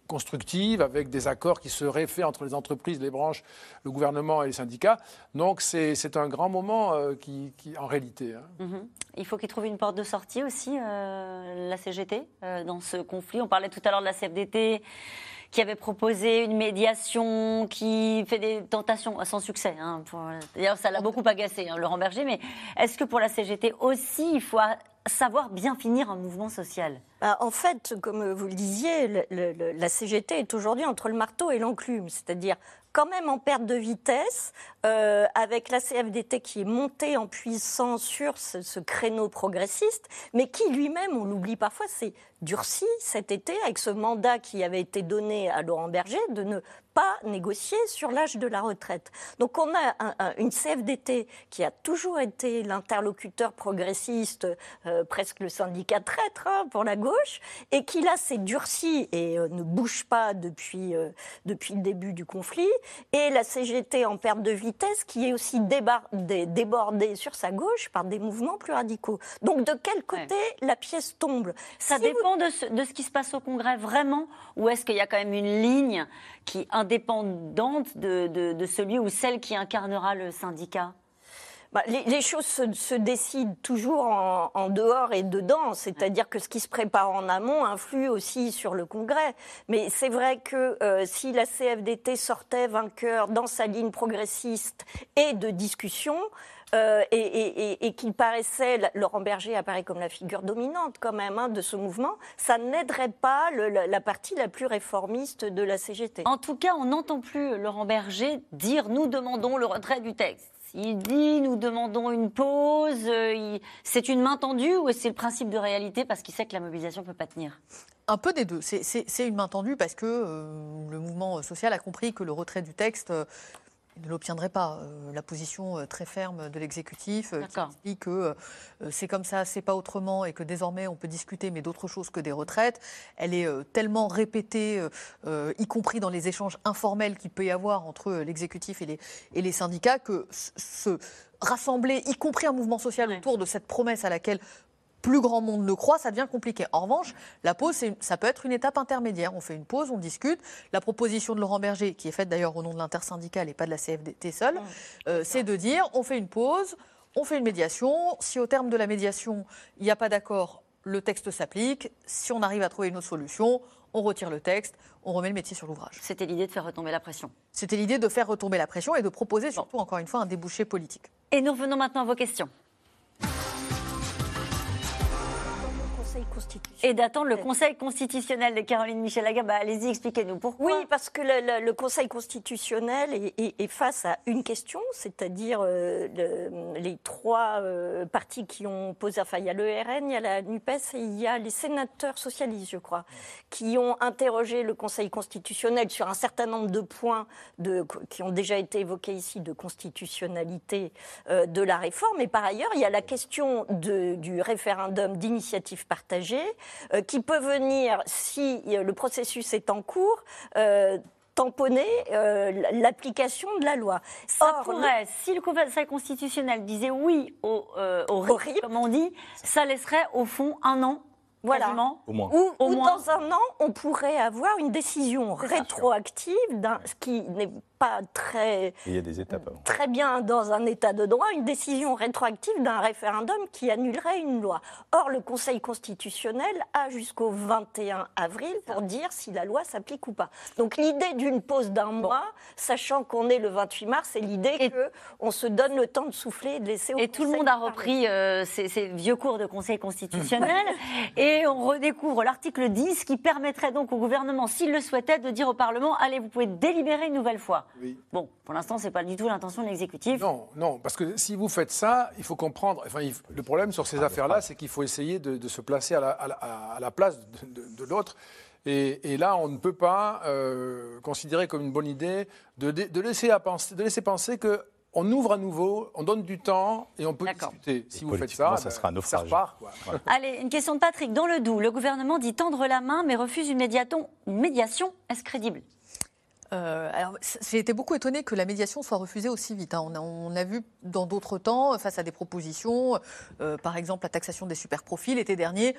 constructives avec des accords qui seraient faits entre les entreprises, les branches, le gouvernement et les syndicats. Donc c'est un grand moment qui, en réalité. hein. Mhm. Il faut qu'il trouve une porte de sortie aussi, la CGT, dans ce conflit. On parlait tout à l'heure de la CFDT qui avait proposé une médiation, qui fait des tentations sans succès. hein, D'ailleurs, ça l'a beaucoup agacé, hein, Laurent Berger. Mais est-ce que pour la CGT aussi, il faut savoir bien finir un mouvement social? Bah, en fait, comme vous le disiez, la CGT est aujourd'hui entre le marteau et l'enclume, c'est-à-dire quand même en perte de vitesse, euh, avec la CFDT qui est montée en puissance sur ce, créneau progressiste, mais qui lui-même, on l'oublie parfois, s'est durci cet été avec ce mandat qui avait été donné à Laurent Berger de ne pas négocier sur l'âge de la retraite. Donc on a un- un- une CFDT qui a toujours été l'interlocuteur progressiste, euh, presque le syndicat traître hein, pour la gauche, et qui là s'est durci et euh, ne bouge pas depuis, euh, depuis le début du conflit, et la CGT en perte de vitesse qui est aussi dé- débordée sur sa gauche par des mouvements plus radicaux. Donc de quel côté la pièce tombe? Ça Si dépend de, ce, qui se passe au Congrès, vraiment Ou est-ce qu'il y a quand même une ligne qui indépendante de, celui ou celle qui incarnera le syndicat? Bah, les, choses se, décident toujours en, en dehors et dedans, c'est-à-dire que ce qui se prépare en amont influe aussi sur le Congrès. Mais c'est vrai que euh, si la CFDT sortait vainqueur dans sa ligne progressiste et de discussion, euh, et, et- et- et qu'il paraissait, la- Laurent Berger apparaît comme la figure dominante quand même hein, de ce mouvement, ça n'aiderait pas le- la, la partie la plus réformiste de la CGT. En tout cas, on n'entend plus Laurent Berger dire nous demandons le retrait du texte. Il dit nous demandons une pause. euh, il- C'est une main tendue ou c'est le principe de réalité parce qu'il sait que la mobilisation ne peut pas tenir? Un peu des deux. C'est- une main tendue parce que euh, le mouvement social a compris que le retrait du texte euh, il ne l'obtiendrait pas. Euh, la position euh, très ferme de l'exécutif euh, qui explique que c'est comme ça, c'est pas autrement et que désormais on peut discuter mais d'autres choses que des retraites, elle est tellement répétée, y compris dans les échanges informels qu'il peut y avoir entre l'exécutif et les, et les syndicats, que se rassembler, y compris un mouvement social autour de cette promesse à laquelle plus grand monde ne croit, ça devient compliqué. En revanche, la pause, c'est- ça peut être une étape intermédiaire. On fait une pause, on discute. La proposition de Laurent Berger, qui est faite d'ailleurs au nom de l'intersyndicale et pas de la CFDT seule, euh, c'est de dire on fait une pause, on fait une médiation. Si au terme de la médiation, il n'y a pas d'accord, le texte s'applique. Si on arrive à trouver une autre solution, on retire le texte, on remet le métier sur l'ouvrage. C'était l'idée de faire retomber la pression. C'était l'idée de faire retomber la pression et de proposer surtout, encore une fois, un débouché politique. Et nous revenons maintenant à vos questions. Conseil Et d'attendre le Conseil constitutionnel de Caroline Michel-Aga. Bah, allez-y, expliquez-nous pourquoi. Oui, parce que le, le- le Conseil constitutionnel est, est- est face à une question, c'est-à-dire euh, le- les trois euh, partis qui ont posé, enfin il y a le RN, il y a la NUPES et il y a les sénateurs socialistes, je crois, qui ont interrogé le Conseil constitutionnel sur un certain nombre de points de, qui ont déjà été évoqués ici de constitutionnalité euh, de la réforme. Et par ailleurs, il y a la question de- du référendum d'initiative partagée euh, qui peut venir, si euh, le processus est en cours, euh, tamponner euh, l'application de la loi. Ça Or, pourrait, si le Conseil constitutionnel disait oui au, euh, au RIP, comme on dit, ça laisserait au fond un an, Voilà. quasiment. Au moins. Ou, Au ou moins. dans un an, on pourrait avoir une décision rétroactive, d'un- ce qui n'est pas très, il y a des étapes avant. très bien dans un état de droit, une décision rétroactive d'un référendum qui annulerait une loi. Or, le Conseil constitutionnel a jusqu'au 21 avril pour dire si la loi s'applique ou pas. Donc l'idée d'une pause d'un mois, sachant qu'on est le 28 mars, c'est l'idée qu'on se donne le temps de souffler et de laisser au Et tout le monde a repris euh, ces, ces vieux cours de Conseil constitutionnel et on redécouvre l'article 10 qui permettrait donc au gouvernement, s'il le souhaitait, de dire au Parlement allez, vous pouvez délibérer une nouvelle fois. Bon, pour l'instant, c'est pas du tout l'intention de l'exécutif. Non, non, parce que si vous faites ça, il faut comprendre. Enfin, il- le problème sur ces affaires-là, c'est qu'il faut essayer de, de se placer à la, à la- à la place de, de- de l'autre. Et, et là, on ne peut pas euh, considérer comme une bonne idée de, laisser, à penser, de laisser penser que on ouvre à nouveau, on donne du temps et on peut discuter. Si vous faites ça, ça ben, sera un naufrage. repart, quoi. Allez, une question de Patrick. Dans le Doubs, le gouvernement dit tendre la main mais refuse une, médiaton- une médiation. Est-ce crédible? Euh, alors, j'ai été beaucoup étonnée que la médiation soit refusée aussi vite. hein. On, a, vu dans d'autres temps, face à des propositions, euh, par exemple la taxation des super-profils l'été dernier,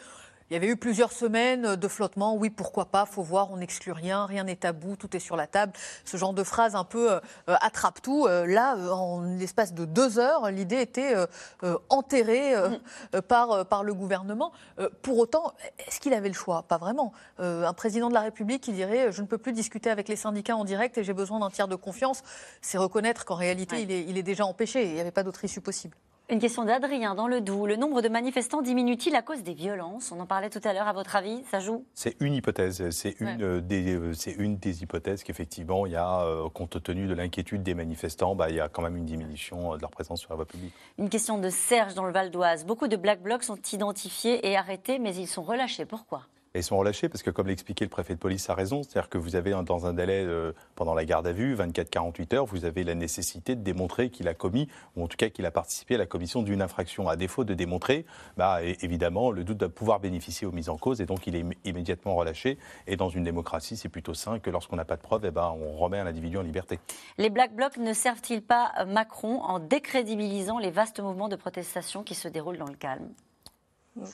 il y avait eu plusieurs semaines de flottement. Oui, pourquoi pas, faut voir, on n'exclut rien, rien n'est tabou, tout est sur la table. Ce genre de phrase un peu euh, euh, attrape-tout. Euh, là, euh, en l'espace de deux heures, l'idée était euh, euh, enterrée euh, euh, par, euh, par le gouvernement. Euh, pour autant, est-ce qu'il avait le choix? Pas vraiment. Euh, un président de la République qui dirait euh, je ne peux plus discuter avec les syndicats en direct et j'ai besoin d'un tiers de confiance, c'est reconnaître qu'en réalité, il, est, il est déjà empêché. Il n'y avait pas d'autre issue possible. Une question d'Adrien dans le Doubs. Le nombre de manifestants diminue-t-il à cause des violences? On en parlait tout à l'heure. À votre avis, ça joue? C'est une hypothèse. C'est une, Ouais. euh, des, euh, une des hypothèses qu'effectivement, il y a, euh, compte tenu de l'inquiétude des manifestants, bah, il y a quand même une diminution de leur présence sur la voie publique. Une question de Serge dans le Val d'Oise. Beaucoup de Black Blocs sont identifiés et arrêtés, mais ils sont relâchés. Pourquoi? Ils sont relâchés parce que, comme l'expliquait le préfet de police, a raison. C'est-à-dire que vous avez, dans un délai euh, pendant la garde à vue, 24-48 heures, vous avez la nécessité de démontrer qu'il a commis, ou en tout cas qu'il a participé à la commission d'une infraction. À défaut de démontrer, bah, évidemment, le doute doit pouvoir bénéficier aux mises en cause et donc il est im- immédiatement relâché. Et dans une démocratie, c'est plutôt sain que lorsqu'on n'a pas de preuves, eh ben, on remet un individu en liberté. Les Black Blocs ne servent-ils pas Macron en décrédibilisant les vastes mouvements de protestation qui se déroulent dans le calme?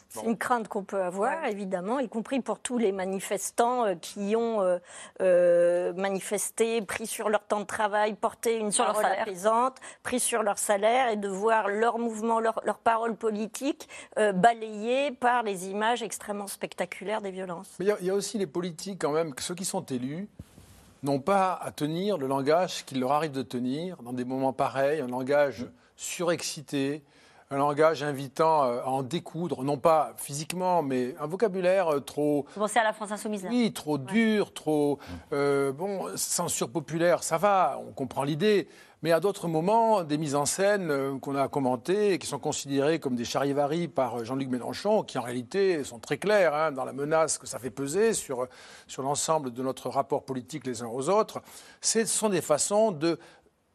C'est une crainte qu'on peut avoir, évidemment, y compris pour tous les manifestants euh, qui ont euh, euh, manifesté, pris sur leur temps de travail, porté une Sur parole apaisante, pris sur leur salaire, et de voir leur mouvement, leur, leur parole politique euh, balayée par les images extrêmement spectaculaires des violences. Mais il y y, a aussi les politiques, quand même, ceux qui sont élus n'ont pas à tenir le langage qu'il leur arrive de tenir dans des moments pareils, un langage surexcité, un langage invitant euh, à en découdre, non pas physiquement, mais un vocabulaire euh, trop. Vous pensez à la France Insoumise là Oui, trop dur, trop. euh, bon, censure populaire, ça va, on comprend l'idée. Mais à d'autres moments, des mises en scène qu'on a commentées et qui sont considérées comme des charivaris par Jean-Luc Mélenchon, qui en réalité sont très claires hein, dans la menace que ça fait peser sur, sur l'ensemble de notre rapport politique les uns aux autres, ce sont des façons de.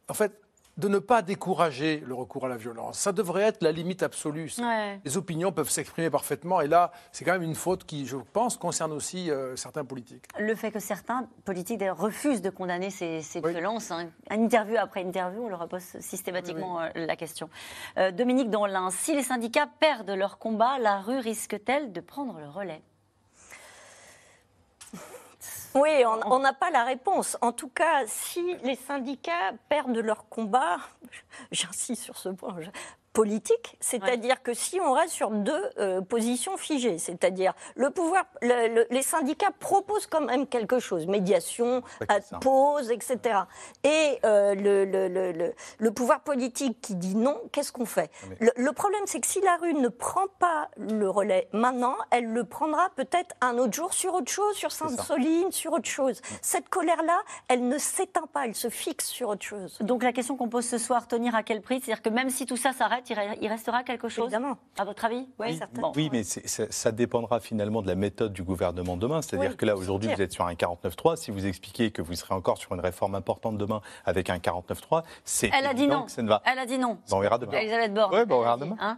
En fait, de ne pas décourager le recours à la violence. Ça devrait être la limite absolue. Ouais. Les opinions peuvent s'exprimer parfaitement. Et là, c'est quand même une faute qui, je pense, concerne aussi euh, certains politiques. Le fait que certains politiques d'ailleurs refusent de condamner ces, ces violences, hein. interview après interview, on leur pose systématiquement euh, la question. Euh, Dominique Donlin, si les syndicats perdent leur combat, la rue risque-t-elle de prendre le relais? Oui, on n'a pas la réponse. En tout cas, si les syndicats perdent leur combat, j'insiste sur ce point, politique, c'est-à-dire que si on reste sur deux euh, positions figées, c'est-à-dire le pouvoir, les syndicats proposent quand même quelque chose, médiation, pause, etc. Et euh, le, le, pouvoir politique qui dit non, qu'est-ce qu'on fait? Le, problème, c'est que si la rue ne prend pas le relais maintenant, elle le prendra peut-être un autre jour sur autre chose, sur Sainte-Soline, sur autre chose. Cette colère-là, elle ne s'éteint pas, elle se fixe sur autre chose. Donc la question qu'on pose ce soir, tenir à quel prix? C'est-à-dire que même si tout ça s'arrête, il restera quelque chose Évidemment. À votre avis? Oui, certainement. Oui, mais ça, dépendra finalement de la méthode du gouvernement demain. C'est-à-dire que là, aujourd'hui, vous êtes sur un 49-3. Si vous expliquez que vous serez encore sur une réforme importante demain avec un 49-3, c'est. Elle a dit non. Elle a dit non. on verra demain. Elisabeth Borne. Oui, on verra demain. Hein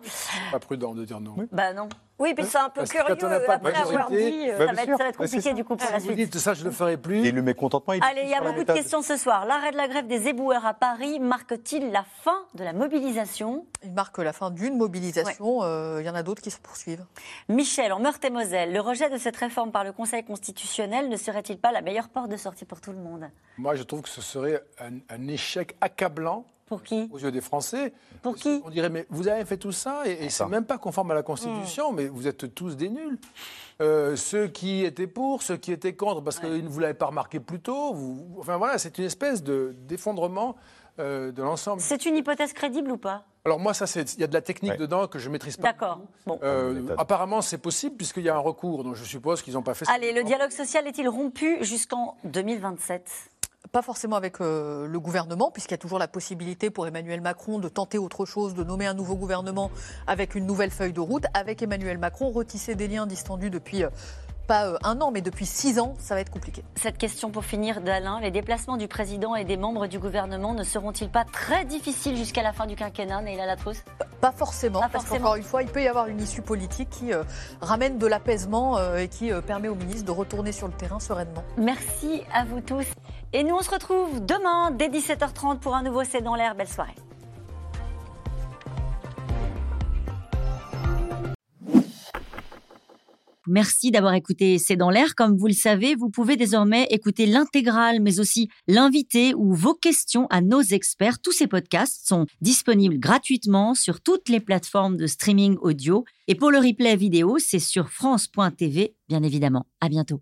pas prudent de dire non. Bah non. Oui, mais c'est un peu curieux après avoir dit. Euh, ça, va être, compliqué du coup pour la suite. Vous dites ça, je ne le ferai plus. Et le mécontentement. Allez, il y a beaucoup de questions ce soir. L'arrêt de la grève des éboueurs à Paris marque-t-il la fin de la mobilisation? Il marque la fin d'une mobilisation. Euh, il y en a d'autres qui se poursuivent. Michel, en Meurthe-et-Moselle, le rejet de cette réforme par le Conseil constitutionnel ne serait-il pas la meilleure porte de sortie pour tout le monde? Moi, je trouve que ce serait un échec accablant pour qui Aux yeux des Français. Pour qui On dirait, mais vous avez fait tout ça et, et c'est même pas conforme à la Constitution, hmm. mais vous êtes tous des nuls. Euh, ceux qui étaient pour, ceux qui étaient contre, parce que vous ne l'avez pas remarqué plus tôt. Vous, enfin voilà, c'est une espèce d'effondrement euh, de l'ensemble. C'est une hypothèse crédible ou pas? Alors moi, ça, il y a de la technique dedans que je maîtrise pas. D'accord. Bon. Euh, apparemment, c'est possible puisqu'il y a un recours, donc je suppose qu'ils n'ont pas fait. Allez, le dialogue social est-il rompu jusqu'en 2027 pas forcément avec euh, le gouvernement, puisqu'il y a toujours la possibilité pour Emmanuel Macron de tenter autre chose, de nommer un nouveau gouvernement avec une nouvelle feuille de route. Avec Emmanuel Macron, retisser des liens distendus depuis euh, pas euh, un an, mais depuis six ans, ça va être compliqué. Cette question pour finir d'Alain, les déplacements du président et des membres du gouvernement ne seront-ils pas très difficiles jusqu'à la fin du quinquennat, Neila Latrousse Pas forcément, parce qu'encore une fois, il peut y avoir une issue politique qui ramène de l'apaisement et qui permet au ministre de retourner sur le terrain sereinement. Merci à vous tous. Et nous, on se retrouve demain dès 17h30 pour un nouveau C'est dans l'air. Belle soirée. Merci d'avoir écouté C'est dans l'air. Comme vous le savez, vous pouvez désormais écouter l'intégrale, mais aussi l'invité ou vos questions à nos experts. Tous ces podcasts sont disponibles gratuitement sur toutes les plateformes de streaming audio. Et pour le replay vidéo, c'est sur France.tv, bien évidemment. À bientôt.